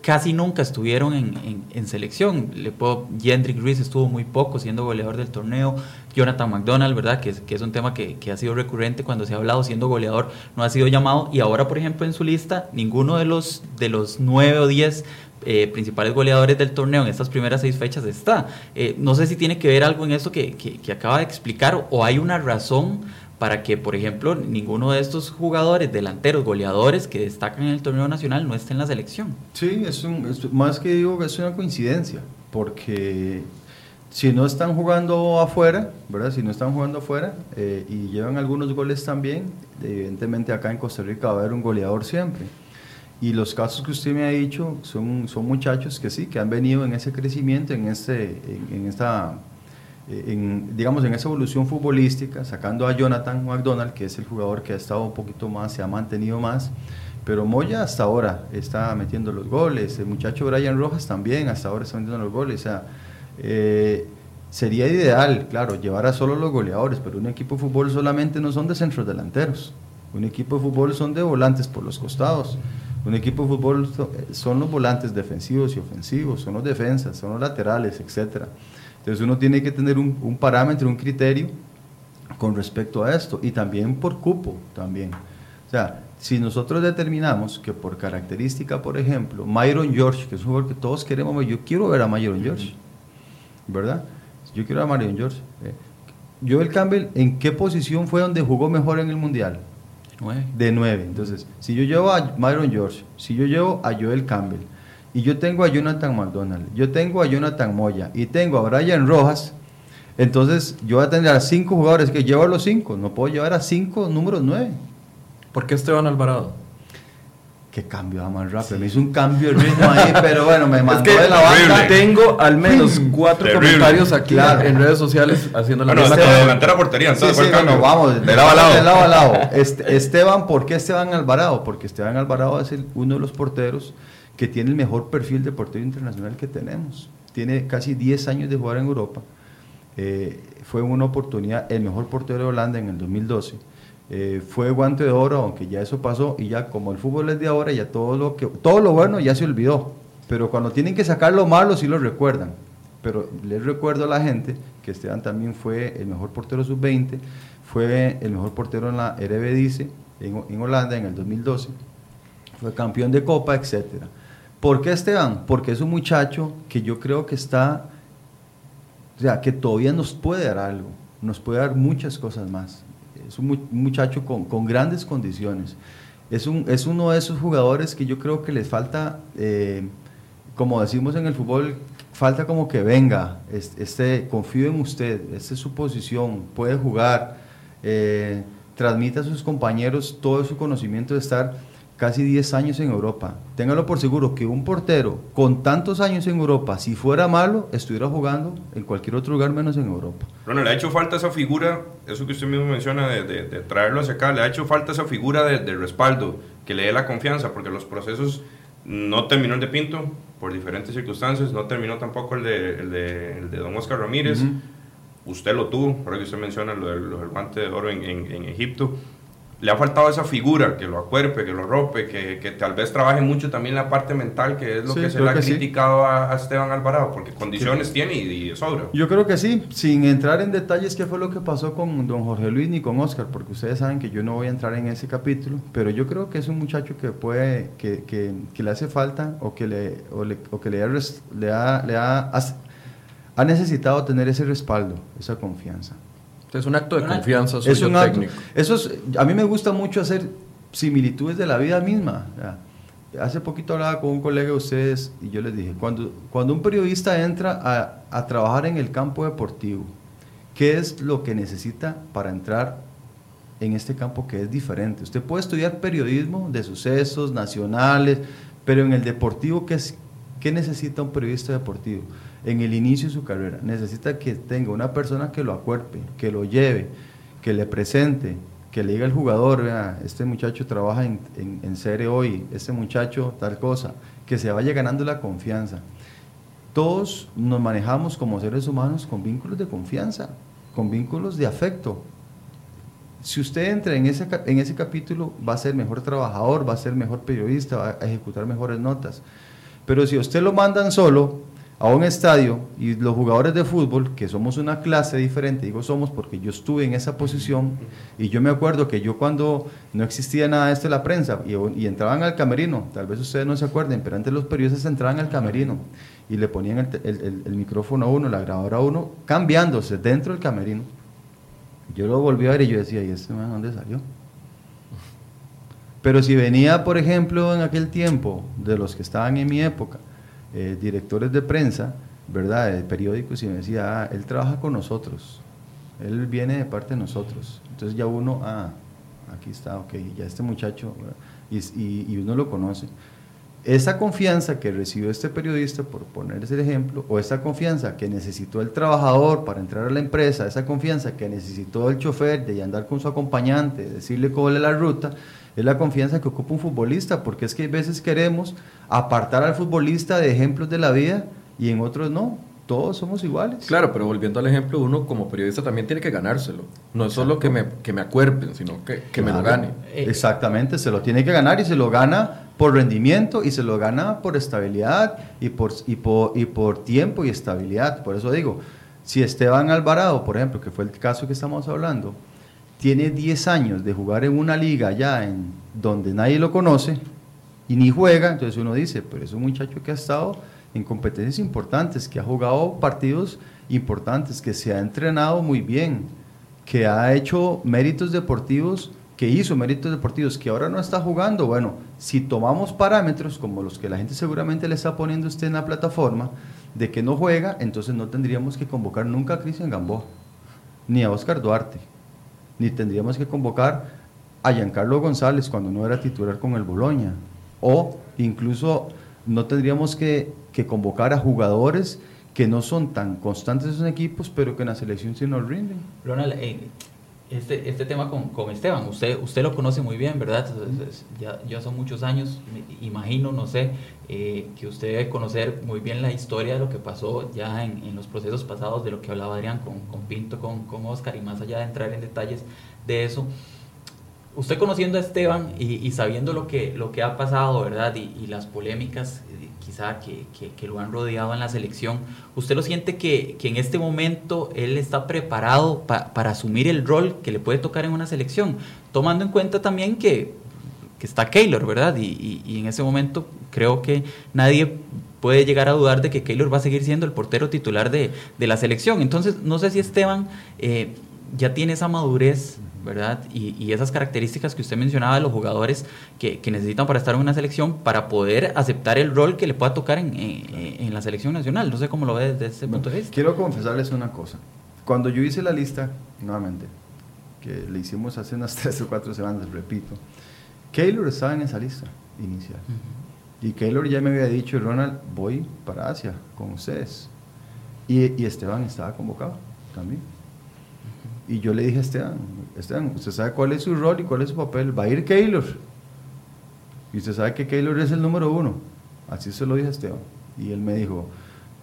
casi nunca estuvieron en, en, selección. Le puedo, Jendrik Ruiz estuvo muy poco siendo goleador del torneo. Jonathan McDonald, ¿verdad? Que, que es un tema que, que, ha sido recurrente cuando se ha hablado, siendo goleador, no ha sido llamado. Y ahora, por ejemplo, en su lista, ninguno de los, de los nueve o diez eh, principales goleadores del torneo en estas primeras seis fechas está. Eh, no sé si tiene que ver algo en eso que, que, acaba de explicar o hay una razón para que, por ejemplo, ninguno de estos jugadores, delanteros, goleadores que destacan en el torneo nacional no esté en la selección. Sí, es, un, más que digo, es una coincidencia, porque si no están jugando afuera, ¿verdad? Si no están jugando afuera eh, y llevan algunos goles también, evidentemente acá en Costa Rica va a haber un goleador siempre. Y los casos que usted me ha dicho son, son muchachos que sí, que han venido en ese crecimiento, en, este, en, esta, en, digamos, en esa evolución futbolística, sacando a Jonathan McDonald, que es el jugador que ha estado un poquito más, se ha mantenido más, pero Moya hasta ahora está metiendo los goles, el muchacho Brian Rojas también hasta ahora está metiendo los goles, o sea, eh, sería ideal, claro, llevar a solo los goleadores, pero un equipo de fútbol solamente no son de centros delanteros, un equipo de fútbol son de volantes por los costados. Un equipo de fútbol son los volantes defensivos y ofensivos, son los defensas, son los laterales, etc. Entonces uno tiene que tener un, parámetro, un criterio con respecto a esto y también por cupo también. O sea, si nosotros determinamos que por característica, por ejemplo, Myron George, que es un jugador que todos queremos, yo quiero ver a Myron George, ¿verdad? Yo quiero ver a Myron George. Eh, Joel Campbell, ¿en qué posición fue donde jugó mejor en el Mundial? De nueve. Entonces, si yo llevo a Myron George, si yo llevo a Joel Campbell, y yo tengo a Jonathan McDonald, yo tengo a Jonathan Moya y tengo a Brian Rojas, entonces yo voy a tener a cinco jugadores que llevo a los cinco, no puedo llevar a cinco números nueve. ¿Por qué Esteban Alvarado? Que cambio más rápido. Me hizo un cambio de ritmo ahí, pero bueno, me mandó de la banda. Tengo al menos cuatro comentarios aquí en redes sociales haciendo la bueno, misma delantera portería, sí, sí, bueno, vamos, de lado a lado. De lado a lado. Este, Esteban, ¿por qué Esteban Alvarado? Porque Esteban Alvarado es uno de los porteros que tiene el mejor perfil de portero internacional que tenemos. Tiene casi 10 años de jugar en Europa. Eh, fue una oportunidad, el mejor portero de Holanda en el 2012 eh, fue guante de oro, aunque ya eso pasó, y ya como el fútbol es de ahora, ya todo lo, que, todo lo bueno ya se olvidó. Pero cuando tienen que sacar lo malo, sí lo recuerdan. Pero les recuerdo a la gente que Esteban también fue el mejor portero sub-20, fue el mejor portero en la Eredivisie en, en Holanda en el 2012, fue campeón de Copa, etc. ¿Por qué Esteban? Porque es un muchacho que yo creo que está, o sea, que todavía nos puede dar algo nos puede dar muchas cosas más. Es un muchacho con, con grandes condiciones. Es, un, es uno de esos jugadores que yo creo que les falta, eh, como decimos en el fútbol, falta como que venga, este, confío en usted, esta es su posición, puede jugar, eh, transmite a sus compañeros todo su conocimiento de estar casi 10 años en Europa. Téngalo por seguro que un portero con tantos años en Europa, si fuera malo, estuviera jugando en cualquier otro lugar menos en Europa. Bueno, le ha hecho falta esa figura, eso que usted mismo menciona, de, traerlo hacia acá, le ha hecho falta esa figura de, respaldo, que le dé la confianza, porque los procesos no terminó el de Pinto, por diferentes circunstancias, no terminó tampoco el de, el de, Don Oscar Ramírez. Usted lo tuvo, por que usted menciona lo del, guante de oro en, en Egipto le ha faltado esa figura que lo acuerpe, que lo rompe, que, que, tal vez trabaje mucho también la parte mental, que es lo que se le ha criticado a, Esteban Alvarado, porque condiciones tiene y, y, sobra. Yo creo que sí, sin entrar en detalles qué fue lo que pasó con don Jorge Luis ni con Oscar, porque ustedes saben que yo no voy a entrar en ese capítulo, pero yo creo que es un muchacho que puede, que, que, que le hace falta o que le, o le, o que le, ha, le, ha, le ha, ha necesitado tener ese respaldo, esa confianza. Es un acto de confianza suyo es un técnico. eso es, a mí me gusta mucho hacer similitudes de la vida misma. Hace poquito hablaba con un colega de ustedes y yo les dije, cuando, cuando un periodista entra a, a trabajar en el campo deportivo, ¿qué es lo que necesita para entrar en este campo que es diferente? Usted puede estudiar periodismo de sucesos nacionales, pero en el deportivo, ¿qué, es, qué necesita un periodista deportivo? En el inicio de su carrera. Necesita que tenga una persona que lo acuerpe, que lo lleve, que le presente, que le diga al jugador, vea, este muchacho trabaja en, en, serie hoy, este muchacho tal cosa, que se vaya ganando la confianza. Todos nos manejamos como seres humanos con vínculos de confianza, con vínculos de afecto. Si usted entra en ese, en ese capítulo, va a ser mejor trabajador, va a ser mejor periodista, va a ejecutar mejores notas. Pero si usted lo mandan solo, a un estadio y los jugadores de fútbol, que somos una clase diferente, digo somos porque yo estuve en esa posición y yo me acuerdo que yo cuando no existía nada de esto la prensa y, entraban al camerino, tal vez ustedes no se acuerden, pero antes los periodistas entraban al camerino y le ponían el, micrófono a uno, la grabadora a uno, cambiándose dentro del camerino. Yo lo volví a ver y yo decía, ¿y este man dónde salió? Pero si venía, por ejemplo, en aquel tiempo, de los que estaban en mi época, eh, directores de prensa, ¿verdad?, de periódicos y me decía, ah, él trabaja con nosotros, él viene de parte de nosotros. Entonces ya uno, ah, aquí está, ok, ya este muchacho, y, y, uno lo conoce. Esa confianza que recibió este periodista, por poner ese ejemplo, o esa confianza que necesitó el trabajador para entrar a la empresa, esa confianza que necesitó el chofer de andar con su acompañante, decirle cuál es la ruta, es la confianza que ocupa un futbolista, porque es que a veces queremos apartar al futbolista de ejemplos de la vida y en otros no. Todos somos iguales. Claro, pero volviendo al ejemplo, uno como periodista también tiene que ganárselo. No es solo que me, que me acuerpen, sino que, que me lo gane. Eh, Exactamente, se lo tiene que ganar y se lo gana por rendimiento y se lo gana por estabilidad y por, y por, y por tiempo y estabilidad. Por eso digo, si Esteban Alvarado, por ejemplo, que fue el caso que estamos hablando, tiene 10 años de jugar en una liga ya en donde nadie lo conoce y ni juega, entonces uno dice, pero es un muchacho que ha estado en competencias importantes, que ha jugado partidos importantes, que se ha entrenado muy bien, que ha hecho méritos deportivos, que hizo méritos deportivos, que ahora no está jugando. Bueno, si tomamos parámetros como los que la gente seguramente le está poniendo usted en la plataforma, de que no juega, entonces no tendríamos que convocar nunca a Cristian Gamboa, ni a Oscar Duarte ni tendríamos que convocar a Giancarlo González cuando no era titular con el Boloña. O incluso no tendríamos que, convocar a jugadores que no son tan constantes en equipos, pero que en la selección sí nos rinden. Ronald, eh, este, este tema con, con, Esteban, usted, usted lo conoce muy bien, ¿verdad? Ya, ya son muchos años, imagino, no sé, eh, que usted debe conocer muy bien la historia de lo que pasó ya en, en los procesos pasados, de lo que hablaba Adrián con, con Pinto, con, con, Oscar, y más allá de entrar en detalles de eso. Usted conociendo a Esteban y, y sabiendo lo que, lo que ha pasado, ¿verdad? Y, y las polémicas quizá que, que, lo han rodeado en la selección, ¿usted lo siente que, que en este momento él está preparado para asumir el rol que le puede tocar en una selección? Tomando en cuenta también que, que está Keylor, ¿verdad? Y, y, en ese momento creo que nadie puede llegar a dudar de que Keylor va a seguir siendo el portero titular de, de la selección. Entonces, no sé si Esteban... Eh, ya tiene esa madurez, ¿verdad? Y, y esas características que usted mencionaba de los jugadores que, que, necesitan para estar en una selección, para poder aceptar el rol que le pueda tocar en, en, en la selección nacional. No sé cómo lo ve desde ese punto de vista. Quiero confesarles una cosa. Cuando yo hice la lista, nuevamente, que le hicimos hace unas tres o cuatro semanas, repito, Keylor estaba en esa lista inicial. Uh -huh. Y Keylor ya me había dicho, Ronald, voy para Asia con ustedes. Y, y Esteban estaba convocado también. Y yo le dije a Esteban, Esteban, usted sabe cuál es su rol y cuál es su papel. Va a ir Keylor. Y usted sabe que Keylor es el número uno. Así se lo dije a Esteban. Y él me dijo,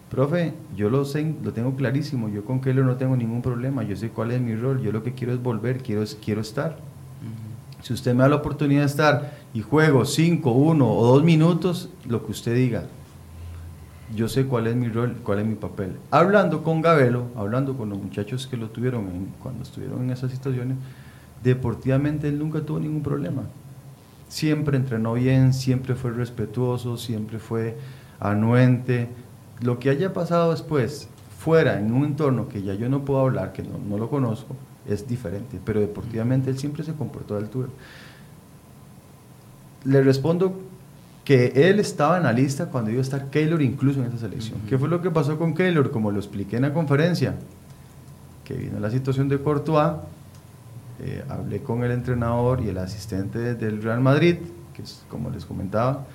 profe, yo lo sé, lo tengo clarísimo, yo con Keylor no tengo ningún problema, yo sé cuál es mi rol, yo lo que quiero es volver, quiero, quiero estar. Uh -huh. Si usted me da la oportunidad de estar y juego 5, 1 o 2 minutos, lo que usted diga, yo sé cuál es mi rol, cuál es mi papel. Hablando con Gabelo, hablando con los muchachos que lo tuvieron cuando estuvieron en esas situaciones, deportivamente él nunca tuvo ningún problema. Siempre entrenó bien, siempre fue respetuoso, siempre fue anuente, lo que haya pasado después, fuera, en un entorno que ya yo no puedo hablar, que no, no lo conozco, es diferente, pero deportivamente él siempre se comportó a altura. Le respondo que él estaba en la lista cuando iba a estar Keylor incluso en esa selección. Uh -huh. ¿Qué fue lo que pasó con Keylor? Como lo expliqué en la conferencia, que vino la situación de Courtois, eh, hablé con el entrenador y el asistente del Real Madrid, que es como les comentaba,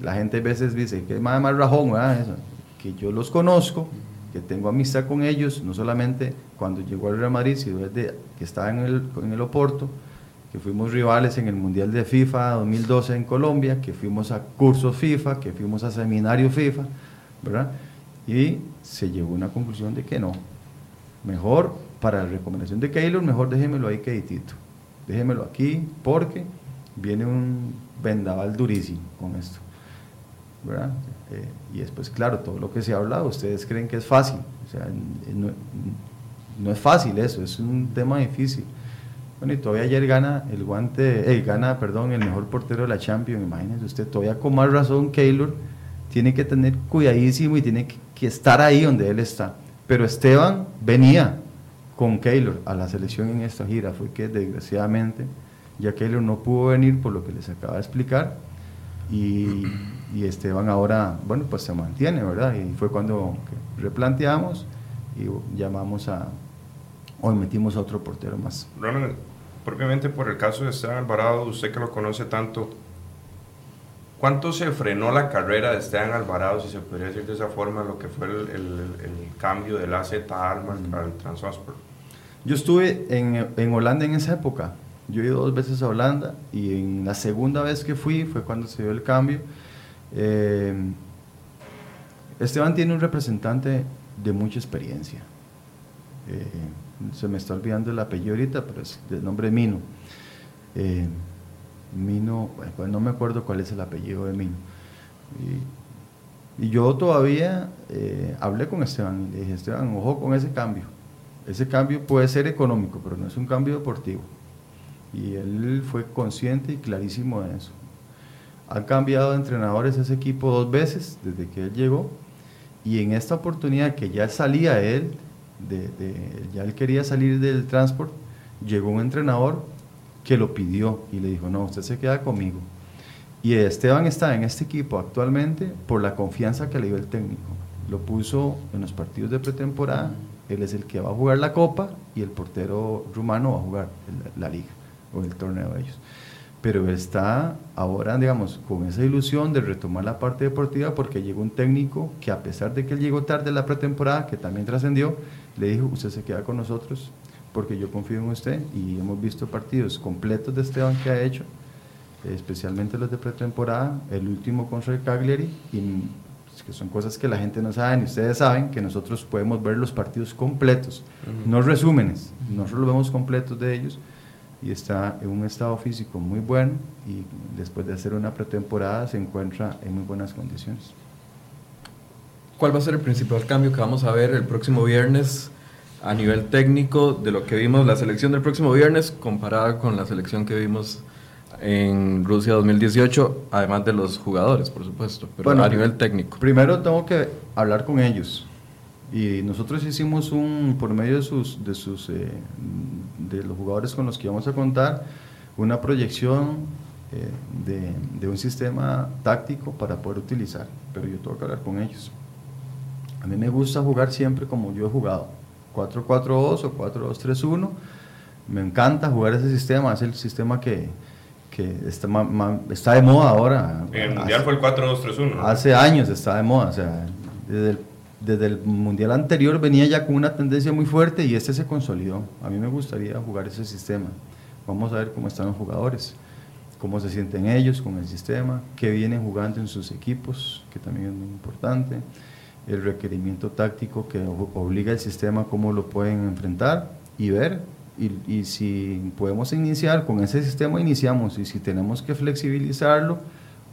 la gente a veces dice que es más, más rajón. Eso que yo los conozco, que tengo amistad con ellos, no solamente cuando llegó al Real Madrid, sino desde que estaba en el, en el Oporto, que fuimos rivales en el Mundial de FIFA 2012 en Colombia, que fuimos a cursos FIFA, que fuimos a seminarios FIFA, ¿verdad? Y se llegó a una conclusión de que no. Mejor, para la recomendación de Keylor, mejor déjemelo ahí queditito. Déjemelo aquí porque viene un vendaval durísimo con esto. ¿verdad? Eh, y después, claro, todo lo que se ha hablado, ustedes creen que es fácil. O sea, no, no, es fácil eso, es un tema difícil. Bueno, y todavía ayer gana el guante, eh, gana, perdón, el mejor portero de la Champions, imagínense usted, todavía con más razón Keylor tiene que tener cuidadísimo y tiene que, que estar ahí donde él está. Pero Esteban venía con Keylor a la selección en esta gira, fue que desgraciadamente ya Keylor no pudo venir por lo que les acaba de explicar y y Esteban ahora, bueno, pues se mantiene, ¿verdad? Y fue cuando replanteamos y llamamos a, hoy metimos a otro portero más. Ronald, propiamente por el caso de Esteban Alvarado, usted que lo conoce tanto, ¿cuánto se frenó la carrera de Esteban Alvarado, si se podría decir de esa forma, lo que fue el, el, el cambio del AZ Alma mm. al Transport? Yo estuve en, en Holanda en esa época, yo he ido dos veces a Holanda y en la segunda vez que fui fue cuando se dio el cambio eh, Esteban tiene un representante de mucha experiencia. Eh, se me está olvidando el apellido ahorita, pero es del nombre Mino. Eh, Mino, pues no me acuerdo cuál es el apellido de Mino. Y, y yo todavía eh, hablé con Esteban y le dije, Esteban, ojo con ese cambio. Ese cambio puede ser económico, pero no es un cambio deportivo. Y él fue consciente y clarísimo de eso. Han cambiado de entrenadores ese equipo dos veces desde que él llegó y en esta oportunidad que ya salía él, de, de, ya él quería salir del transporte, llegó un entrenador que lo pidió y le dijo, no, usted se queda conmigo. Y Esteban está en este equipo actualmente por la confianza que le dio el técnico. Lo puso en los partidos de pretemporada, él es el que va a jugar la copa y el portero rumano va a jugar la, la liga o el torneo de ellos pero está ahora, digamos, con esa ilusión de retomar la parte deportiva porque llegó un técnico que a pesar de que él llegó tarde en la pretemporada, que también trascendió, le dijo, usted se queda con nosotros porque yo confío en usted y hemos visto partidos completos de Esteban que ha hecho, especialmente los de pretemporada, el último con Roy Cagliari, y que son cosas que la gente no sabe, y ustedes saben que nosotros podemos ver los partidos completos, uh -huh. no resúmenes, nosotros los vemos completos de ellos, y está en un estado físico muy bueno y después de hacer una pretemporada se encuentra en muy buenas condiciones. ¿Cuál va a ser el principal cambio que vamos a ver el próximo viernes a nivel técnico de lo que vimos la selección del próximo viernes comparada con la selección que vimos en Rusia 2018, además de los jugadores, por supuesto, pero bueno, a nivel técnico? Primero tengo que hablar con ellos y nosotros hicimos un, por medio de sus, de sus eh, de los jugadores con los que vamos a contar una proyección eh, de, de, un sistema táctico para poder utilizar, pero yo tengo que hablar con ellos. A mí me gusta jugar siempre como yo he jugado, 4-4-2 o 4-2-3-1. Me encanta jugar ese sistema, es el sistema que, que está, está de moda ahora. En el Mundial fue el 4-2-3-1. Hace años está de moda, o sea, desde el, desde el Mundial anterior venía ya con una tendencia muy fuerte y este se consolidó. A mí me gustaría jugar ese sistema. Vamos a ver cómo están los jugadores, cómo se sienten ellos con el sistema, qué vienen jugando en sus equipos, que también es muy importante, el requerimiento táctico que obliga el sistema, cómo lo pueden enfrentar y ver y, si podemos iniciar con ese sistema, iniciamos. Y si tenemos que flexibilizarlo,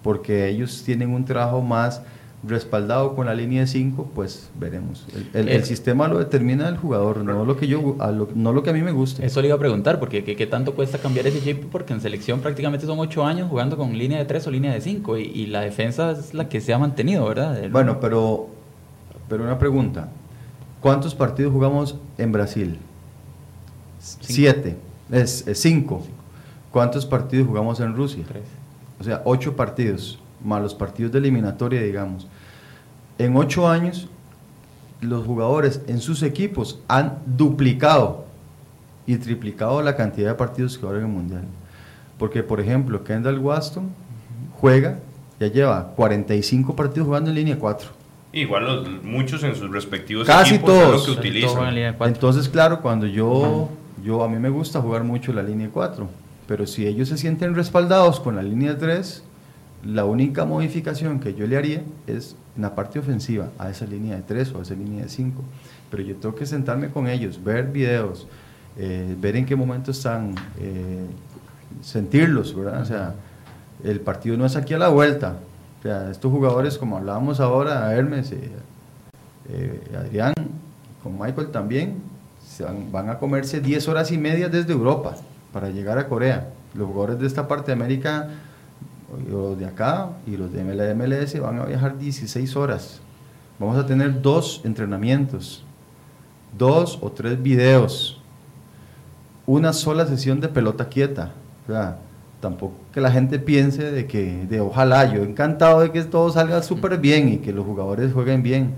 porque ellos tienen un trabajo más respaldado con la línea de 5, pues veremos. El, el, sistema lo determina el jugador, no lo que yo no lo que a mí me gusta. Eso le iba a preguntar, porque ¿qué, tanto cuesta cambiar ese chip? Porque en selección prácticamente son 8 años jugando con línea de 3 o línea de 5 y, y, la defensa es la que se ha mantenido, ¿verdad? bueno, pero, pero una pregunta. ¿Cuántos partidos jugamos en Brasil? Siete. Es, cinco. ¿Cuántos partidos jugamos en Rusia? Tres. O sea, ocho partidos, más los partidos de eliminatoria, digamos. En ocho años, los jugadores en sus equipos han duplicado y triplicado la cantidad de partidos que juegan en el Mundial. Porque, por ejemplo, Kendall Waston juega, ya lleva 45 partidos jugando en línea 4. Igual los, muchos en sus respectivos Casi equipos todos. que utilizan. Entonces, claro, cuando yo yo a mí me gusta jugar mucho la línea 4, pero si ellos se sienten respaldados con la línea 3, la única modificación que yo le haría es en la parte ofensiva, a esa línea de 3 o a esa línea de 5. Pero yo tengo que sentarme con ellos, ver videos, eh, ver en qué momento están, eh, sentirlos, ¿verdad? O sea, el partido no es aquí a la vuelta. O sea, estos jugadores, como hablábamos ahora, Hermes, eh, Adrián, con Michael también, van, a comerse 10 horas y media desde Europa para llegar a Corea. Los jugadores de esta parte de América, los de acá y los de MLS van a viajar 16 horas. Vamos a tener dos entrenamientos, dos o tres videos, una sola sesión de pelota quieta. Tampoco que la gente piense de que, de ojalá, yo encantado de que todo salga súper bien y que los jugadores jueguen bien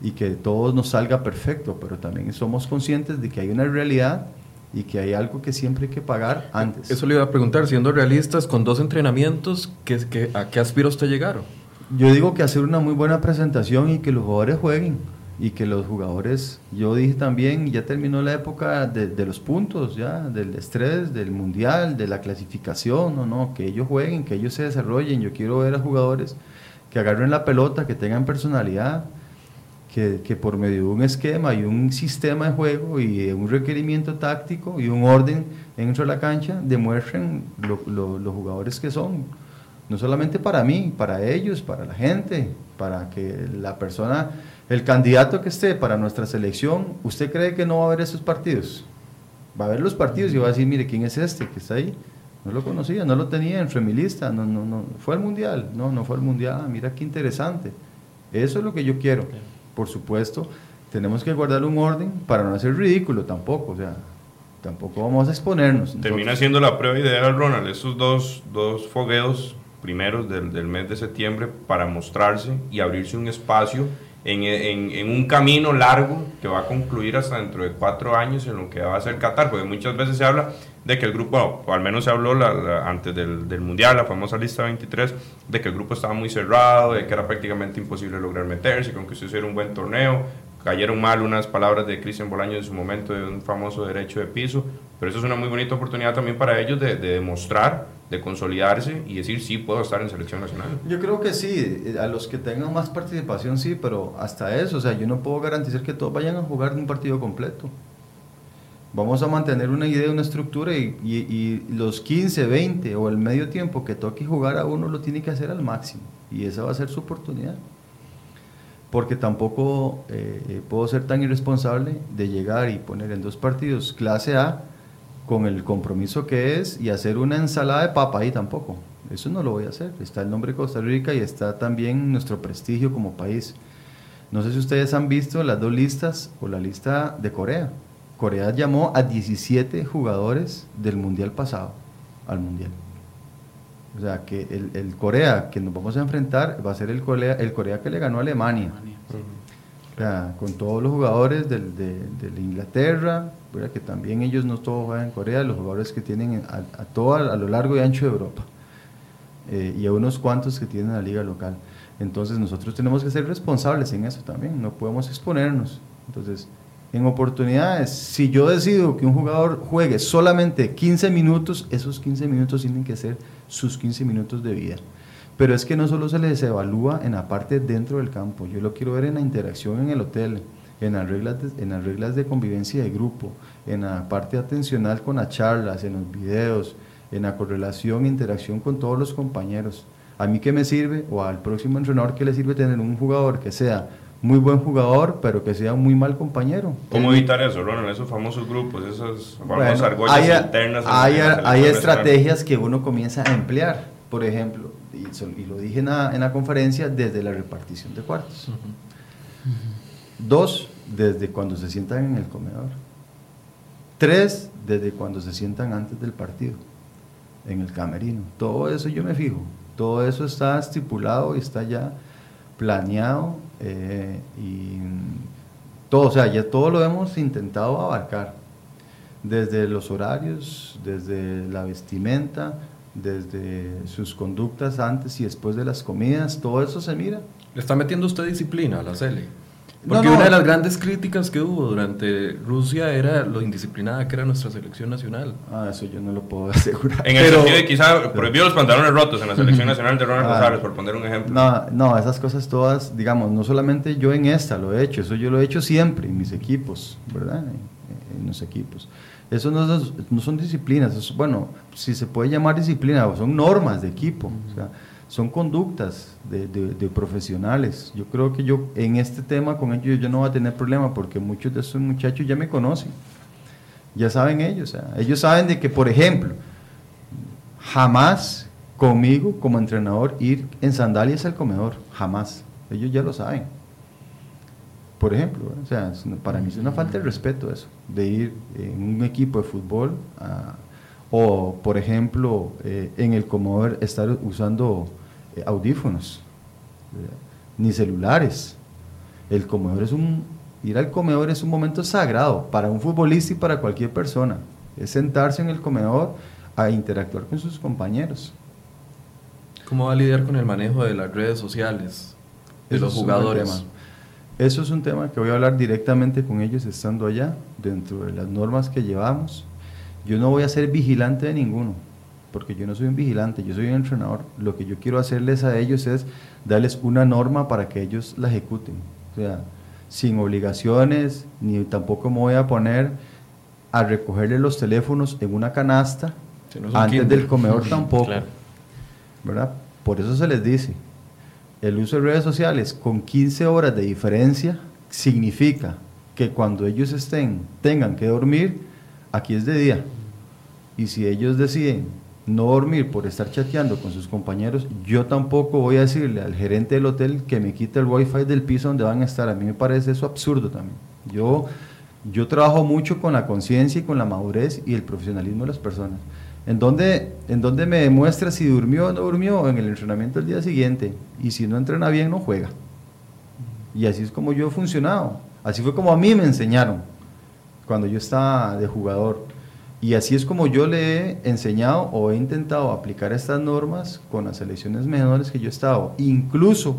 y que todo nos salga perfecto, pero también somos conscientes de que hay una realidad y que hay algo que siempre hay que pagar antes. Eso le iba a preguntar, siendo realistas, con dos entrenamientos, ¿qué, ¿a qué aspira usted llegar? Yo digo que hacer una muy buena presentación y que los jugadores jueguen y que los jugadores, yo dije también, ya terminó la época de, los puntos, ya, del estrés, del mundial, de la clasificación, no, no, que ellos jueguen, que ellos se desarrollen. Yo quiero ver a jugadores que agarren la pelota, que tengan personalidad, que, por medio de un esquema y un sistema de juego y un requerimiento táctico y un orden dentro de la cancha demuestren los jugadores que son. No solamente para mí, para ellos, para la gente, para que la persona, el candidato que esté para nuestra selección, ¿usted cree que no va a ver esos partidos? Va a ver los partidos y va a decir, mire, ¿quién es este que está ahí? No lo conocía, no lo tenía en mi lista, no, no, no, fue al mundial, no, no fue al mundial, ah, mira qué interesante. Eso es lo que yo quiero por supuesto, tenemos que guardar un orden para no hacer ridículo tampoco, o sea, tampoco vamos a exponernos. Termina siendo la prueba ideal, Ronald, esos dos, dos fogueos primeros del, del, mes de septiembre para mostrarse y abrirse un espacio en, en, un camino largo que va a concluir hasta dentro de cuatro años en lo que va a ser Qatar, porque muchas veces se habla de que el grupo, o al menos se habló antes del, del, Mundial, la famosa lista 23, de que el grupo estaba muy cerrado, de que era prácticamente imposible lograr meterse, con que se hiciera un buen torneo. Cayeron mal unas palabras de Cristian Bolaño en su momento de un famoso derecho de piso, pero eso es una muy bonita oportunidad también para ellos de, de demostrar, de consolidarse y decir sí puedo estar en selección nacional. Yo creo que sí, a los que tengan más participación sí, pero hasta eso, o sea, yo no puedo garantizar que todos vayan a jugar un partido completo. Vamos a mantener una idea, una estructura y, los 15, 20 o el medio tiempo que toque jugar a uno lo tiene que hacer al máximo. Y esa va a ser su oportunidad. Porque tampoco eh, puedo ser tan irresponsable de llegar y poner en dos partidos clase A con el compromiso que es y hacer una ensalada de papa ahí tampoco. Eso no lo voy a hacer. Está el nombre de Costa Rica y está también nuestro prestigio como país. No sé si ustedes han visto las dos listas o la lista de Corea Corea llamó a 17 jugadores del Mundial pasado al Mundial. O sea, que el, el Corea que nos vamos a enfrentar va a ser el Corea, el Corea que le ganó a Alemania. O sea, con todos los jugadores del, de, de Inglaterra, que también ellos no todos juegan en Corea, los jugadores que tienen a, a todo a, lo largo y ancho de Europa. Eh, y a unos cuantos que tienen la liga local. Entonces nosotros tenemos que ser responsables en eso también, no podemos exponernos. Entonces, en oportunidades, si yo decido que un jugador juegue solamente 15 minutos, esos 15 minutos tienen que ser sus 15 minutos de vida. Pero es que no solo se les evalúa en la parte dentro del campo, yo lo quiero ver en la interacción en el hotel, en las reglas de, en las reglas de convivencia de grupo, en la parte atencional con las charlas, en los videos, en la correlación e interacción con todos los compañeros. ¿A mí qué me sirve? O al próximo entrenador, ¿qué le sirve tener un jugador que sea muy buen jugador, pero que sea un muy mal compañero? ¿Cómo evitar eso, Ronald? Esos famosos grupos, esas famosas bueno, argollas hay, internas. Hay, hay estrategias que uno comienza a emplear. Por ejemplo, y, y lo dije en la, en la, conferencia, desde la repartición de cuartos. Uh -huh. Dos, desde cuando se sientan en el comedor. Tres, desde cuando se sientan antes del partido, en el camerino. Todo eso yo me fijo. Todo eso está estipulado y está ya planeado eh, y todo, o sea, ya todo lo hemos intentado abarcar, desde los horarios, desde la vestimenta, desde sus conductas antes y después de las comidas, todo eso se mira. ¿Le está metiendo usted disciplina a la CELE? Porque no, no. una de las grandes críticas que hubo durante Rusia era lo indisciplinada que era nuestra selección nacional. Ah, eso yo no lo puedo asegurar. En el pero, sentido de quizá prohibió los pantalones rotos en la selección nacional de Ronald ah, por poner un ejemplo. No, no, esas cosas todas, digamos, no solamente yo en esta lo he hecho, eso yo lo he hecho siempre en mis equipos, ¿verdad? En, en los equipos. Eso no, no son disciplinas, eso, bueno, si se puede llamar disciplina, son normas de equipo. O sea, son conductas de, profesionales. Yo creo que yo en este tema con ellos yo no voy a tener problema porque muchos de esos muchachos ya me conocen. Ya saben ellos. Ellos saben de que, por ejemplo, jamás conmigo como entrenador ir en sandalias al comedor. Jamás. Ellos ya lo saben. Por ejemplo, para mí es una falta de respeto eso, de ir en un equipo de fútbol o, por ejemplo, eh, en el comedor estar usando audífonos, ni celulares. El comedor es un, ir al comedor es un momento sagrado para un futbolista y para cualquier persona. Es sentarse en el comedor a interactuar con sus compañeros. ¿Cómo va a lidiar con el manejo de las redes sociales, de Eso los jugadores? Eso es un tema que voy a hablar directamente con ellos estando allá, dentro de las normas que llevamos. Yo no voy a ser vigilante de ninguno porque yo no soy un vigilante, yo soy un entrenador. Lo que yo quiero hacerles a ellos es darles una norma para que ellos la ejecuten. O sea, sin obligaciones, ni tampoco me voy a poner a recogerle los teléfonos en una canasta Si no antes kinder. del comedor tampoco. Claro. ¿verdad? Por eso se les dice, el uso de redes sociales con 15 horas de diferencia significa que cuando ellos estén, tengan que dormir, aquí es de día. Y si ellos deciden no dormir por estar chateando con sus compañeros, yo tampoco voy a decirle al gerente del hotel que me quite el wifi del piso donde van a estar. A mí me parece eso absurdo también. Yo, yo trabajo mucho con la conciencia y con la madurez y el profesionalismo de las personas. ¿En dónde, ¿En dónde me demuestra si durmió o no durmió? En el entrenamiento el día siguiente. Y si no entrena bien, no juega. Y así es como yo he funcionado. Así fue como a mí me enseñaron cuando yo estaba de jugador. Y así es como yo le he enseñado o he intentado aplicar estas normas con las selecciones menores que yo he estado, incluso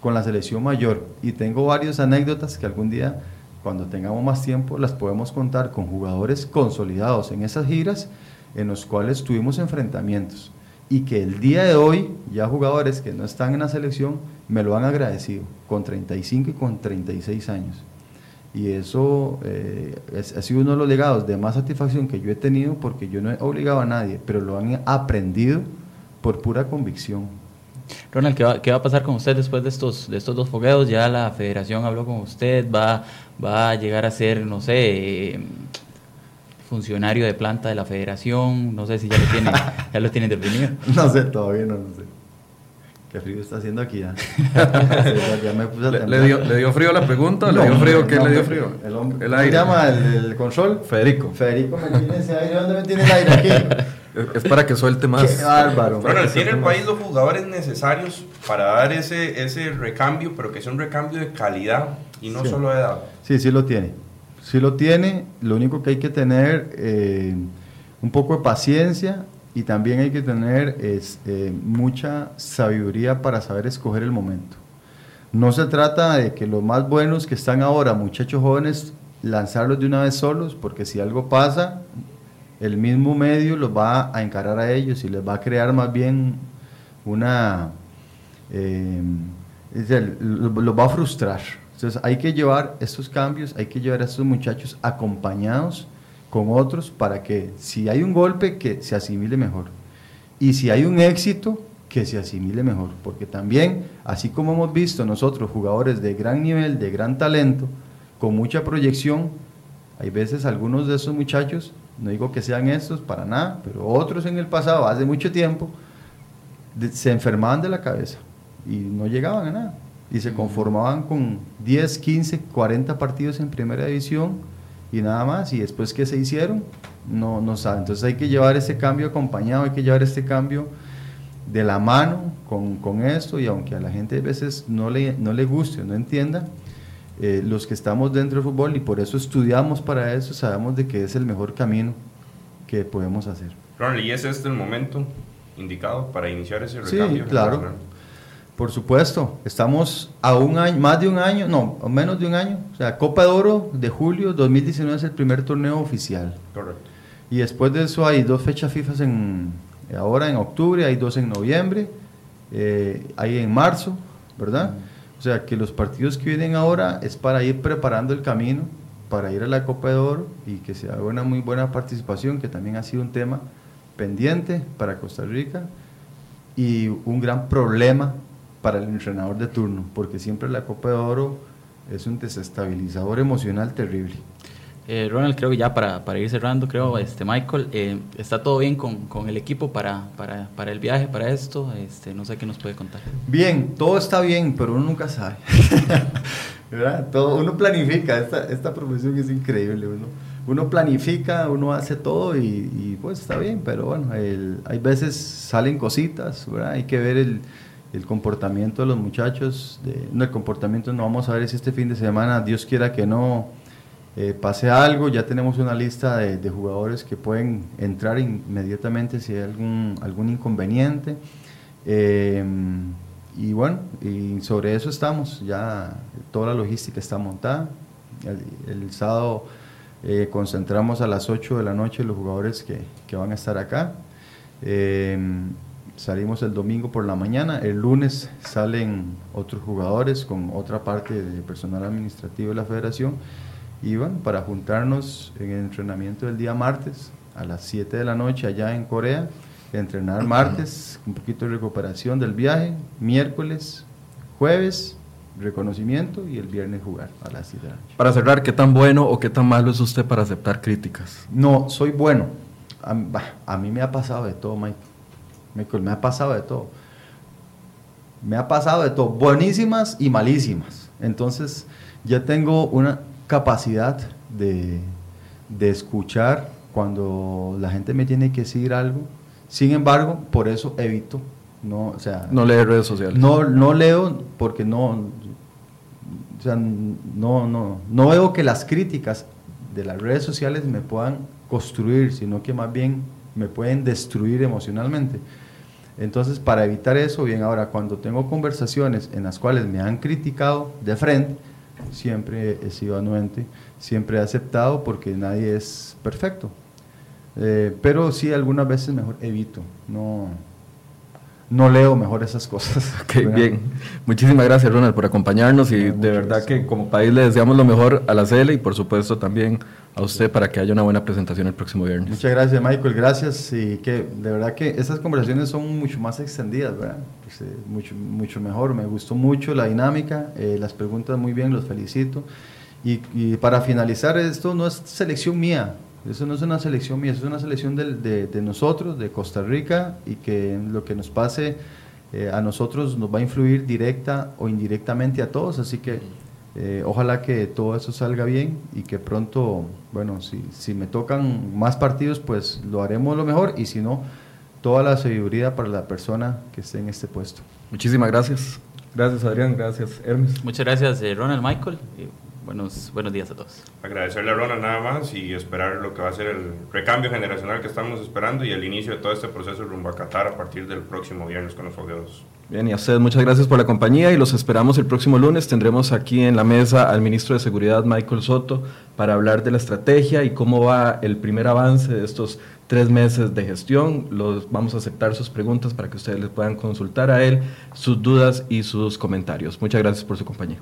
con la selección mayor. Y tengo varias anécdotas que algún día, cuando tengamos más tiempo, las podemos contar con jugadores consolidados en esas giras en los cuales tuvimos enfrentamientos. Y que el día de hoy, ya jugadores que no están en la selección, me lo han agradecido, con 35 y con 36 años. Y eso eh, es- ha sido uno de los legados de más satisfacción que yo he tenido porque yo no he obligado a nadie, pero lo han aprendido por pura convicción. Ronald, ¿qué va, qué va a pasar con usted después de estos, de estos dos fogueos? Ya la federación habló con usted, va, va a llegar a ser, no sé, eh, funcionario de planta de la federación, no sé si ya lo tiene, ya lo tiene definido. No sé, todavía no lo sé. Qué frío está haciendo aquí, ya me puse a ¿Le, le, dio, ¿Le, dio, frío la pregunta? ¿Le dio frío? ¿Qué le dio frío? El, hombre, el aire. ¿Cómo se llama el, el, control? Federico. Federico, me tiene ese aire. ¿Dónde me tiene el aire? Aquí. Es para que suelte más. Qué bárbaro. Bueno, tiene el país los jugadores necesarios para dar ese, ese recambio, pero que sea un recambio de calidad y no sí. solo de edad. Sí, sí lo tiene. Sí lo tiene. Lo único que hay que tener eh, un poco de paciencia y también hay que tener eh, mucha sabiduría para saber escoger el momento. No se trata de que los más buenos que están ahora, muchachos jóvenes, lanzarlos de una vez solos, porque si algo pasa, el mismo medio los va a encarar a ellos y les va a crear más bien una... Eh, los va a frustrar. Entonces hay que llevar estos cambios, hay que llevar a estos muchachos acompañados con otros para que si hay un golpe que se asimile mejor. Y si hay un éxito que se asimile mejor, porque también, así como hemos visto nosotros jugadores de gran nivel, de gran talento, con mucha proyección, hay veces algunos de esos muchachos, no digo que sean estos para nada, pero otros en el pasado, hace mucho tiempo, se enfermaban de la cabeza y no llegaban a nada. Y se conformaban con 10, 15, 40 partidos en primera división y nada más, y después que se hicieron, no, no saben. Entonces hay que llevar ese cambio acompañado, hay que llevar este cambio de la mano con, con esto, y aunque a la gente a veces no le, no le guste no entienda, eh, los que estamos dentro del fútbol y por eso estudiamos para eso, sabemos de que es el mejor camino que podemos hacer. Ronald, ¿y es este el momento indicado para iniciar ese Sí, recambio? claro. Por supuesto, estamos a un año, más de un año, no, menos de un año. O sea, Copa de Oro de julio 2019 es el primer torneo oficial. Correcto. Y después de eso hay dos fechas FIFA en, ahora en octubre, hay dos en noviembre, eh, hay en marzo, ¿verdad? O sea, que los partidos que vienen ahora es para ir preparando el camino para ir a la Copa de Oro y que sea una muy buena participación, que también ha sido un tema pendiente para Costa Rica y un gran problema para el entrenador de turno, porque siempre la Copa de Oro es un desestabilizador emocional terrible. Eh, Ronald, creo que ya para, para ir cerrando, creo, este, Michael, eh, ¿está todo bien con, con el equipo para, para, para, el viaje, para esto? Este, no sé qué nos puede contar. Bien, todo está bien, pero uno nunca sabe. ¿verdad? Todo, uno planifica, esta, esta profesión es increíble. Uno, uno planifica, uno hace todo y, y pues está bien, pero bueno, el, hay veces salen cositas, ¿verdad? hay que ver el, el comportamiento de los muchachos, no el comportamiento no vamos a ver si este fin de semana, Dios quiera que no eh, pase algo, ya tenemos una lista de, jugadores que pueden entrar inmediatamente si hay algún, algún inconveniente. Eh, y bueno, y sobre eso estamos, ya toda la logística está montada. El, sábado eh, concentramos a las 8 de la noche los jugadores que, que van a estar acá. Salimos el domingo por la mañana, el lunes salen otros jugadores con otra parte de personal administrativo de la federación bueno, para juntarnos en el entrenamiento del día martes a las 7 de la noche allá en Corea, entrenar martes, un poquito de recuperación del viaje, miércoles, jueves, reconocimiento y el viernes jugar a las 7 de la noche. Para cerrar, ¿qué tan bueno o qué tan malo es usted para aceptar críticas? No, soy bueno. A, a mí me ha pasado de todo, Mike. Me ha pasado de todo. Me ha pasado de todo, buenísimas y malísimas. Entonces, ya tengo una capacidad de, de escuchar cuando la gente me tiene que decir algo. Sin embargo, por eso evito. No, o sea, no leo redes sociales. No, no leo porque no, o sea, no, no, no veo que las críticas de las redes sociales me puedan construir, sino que más bien me pueden destruir emocionalmente. Entonces, para evitar eso, bien, ahora cuando tengo conversaciones en las cuales me han criticado de frente, siempre he sido anuente, siempre he aceptado porque nadie es perfecto. Eh, pero sí, algunas veces mejor evito, no, no leo mejor esas cosas. Ok, bien. Muchísimas gracias, Ronald, por acompañarnos y de verdad que como país le deseamos lo mejor a la CL y por supuesto también a usted para que haya una buena presentación el próximo viernes. Muchas gracias, Michael. Gracias y que de verdad que esas conversaciones son mucho más extendidas, ¿verdad? Pues, eh, mucho, mucho mejor. Me gustó mucho la dinámica, eh, las preguntas muy bien, los felicito. Y, y, para finalizar, esto no es selección mía, eso no es una selección mía, eso es una selección de, de, de nosotros, de Costa Rica, y que lo que nos pase eh, a nosotros nos va a influir directa o indirectamente a todos, así que eh, ojalá que todo eso salga bien y que pronto, bueno, si, si me tocan más partidos, pues lo haremos lo mejor y si no, toda la sabiduría para la persona que esté en este puesto. Muchísimas gracias. Gracias Adrián, gracias Hermes. Muchas gracias eh, Ronald Michael. Buenos, buenos días a todos. Agradecerle a Ronald nada más y esperar lo que va a ser el recambio generacional que estamos esperando y el inicio de todo este proceso rumbo a Qatar a partir del próximo viernes con los fogueos. Bien, y a ustedes muchas gracias por la compañía y los esperamos el próximo lunes. Tendremos aquí en la mesa al ministro de Seguridad, Michael Soto, para hablar de la estrategia y cómo va el primer avance de estos tres meses de gestión. Los, vamos a aceptar sus preguntas para que ustedes les puedan consultar a él sus dudas y sus comentarios. Muchas gracias por su compañía.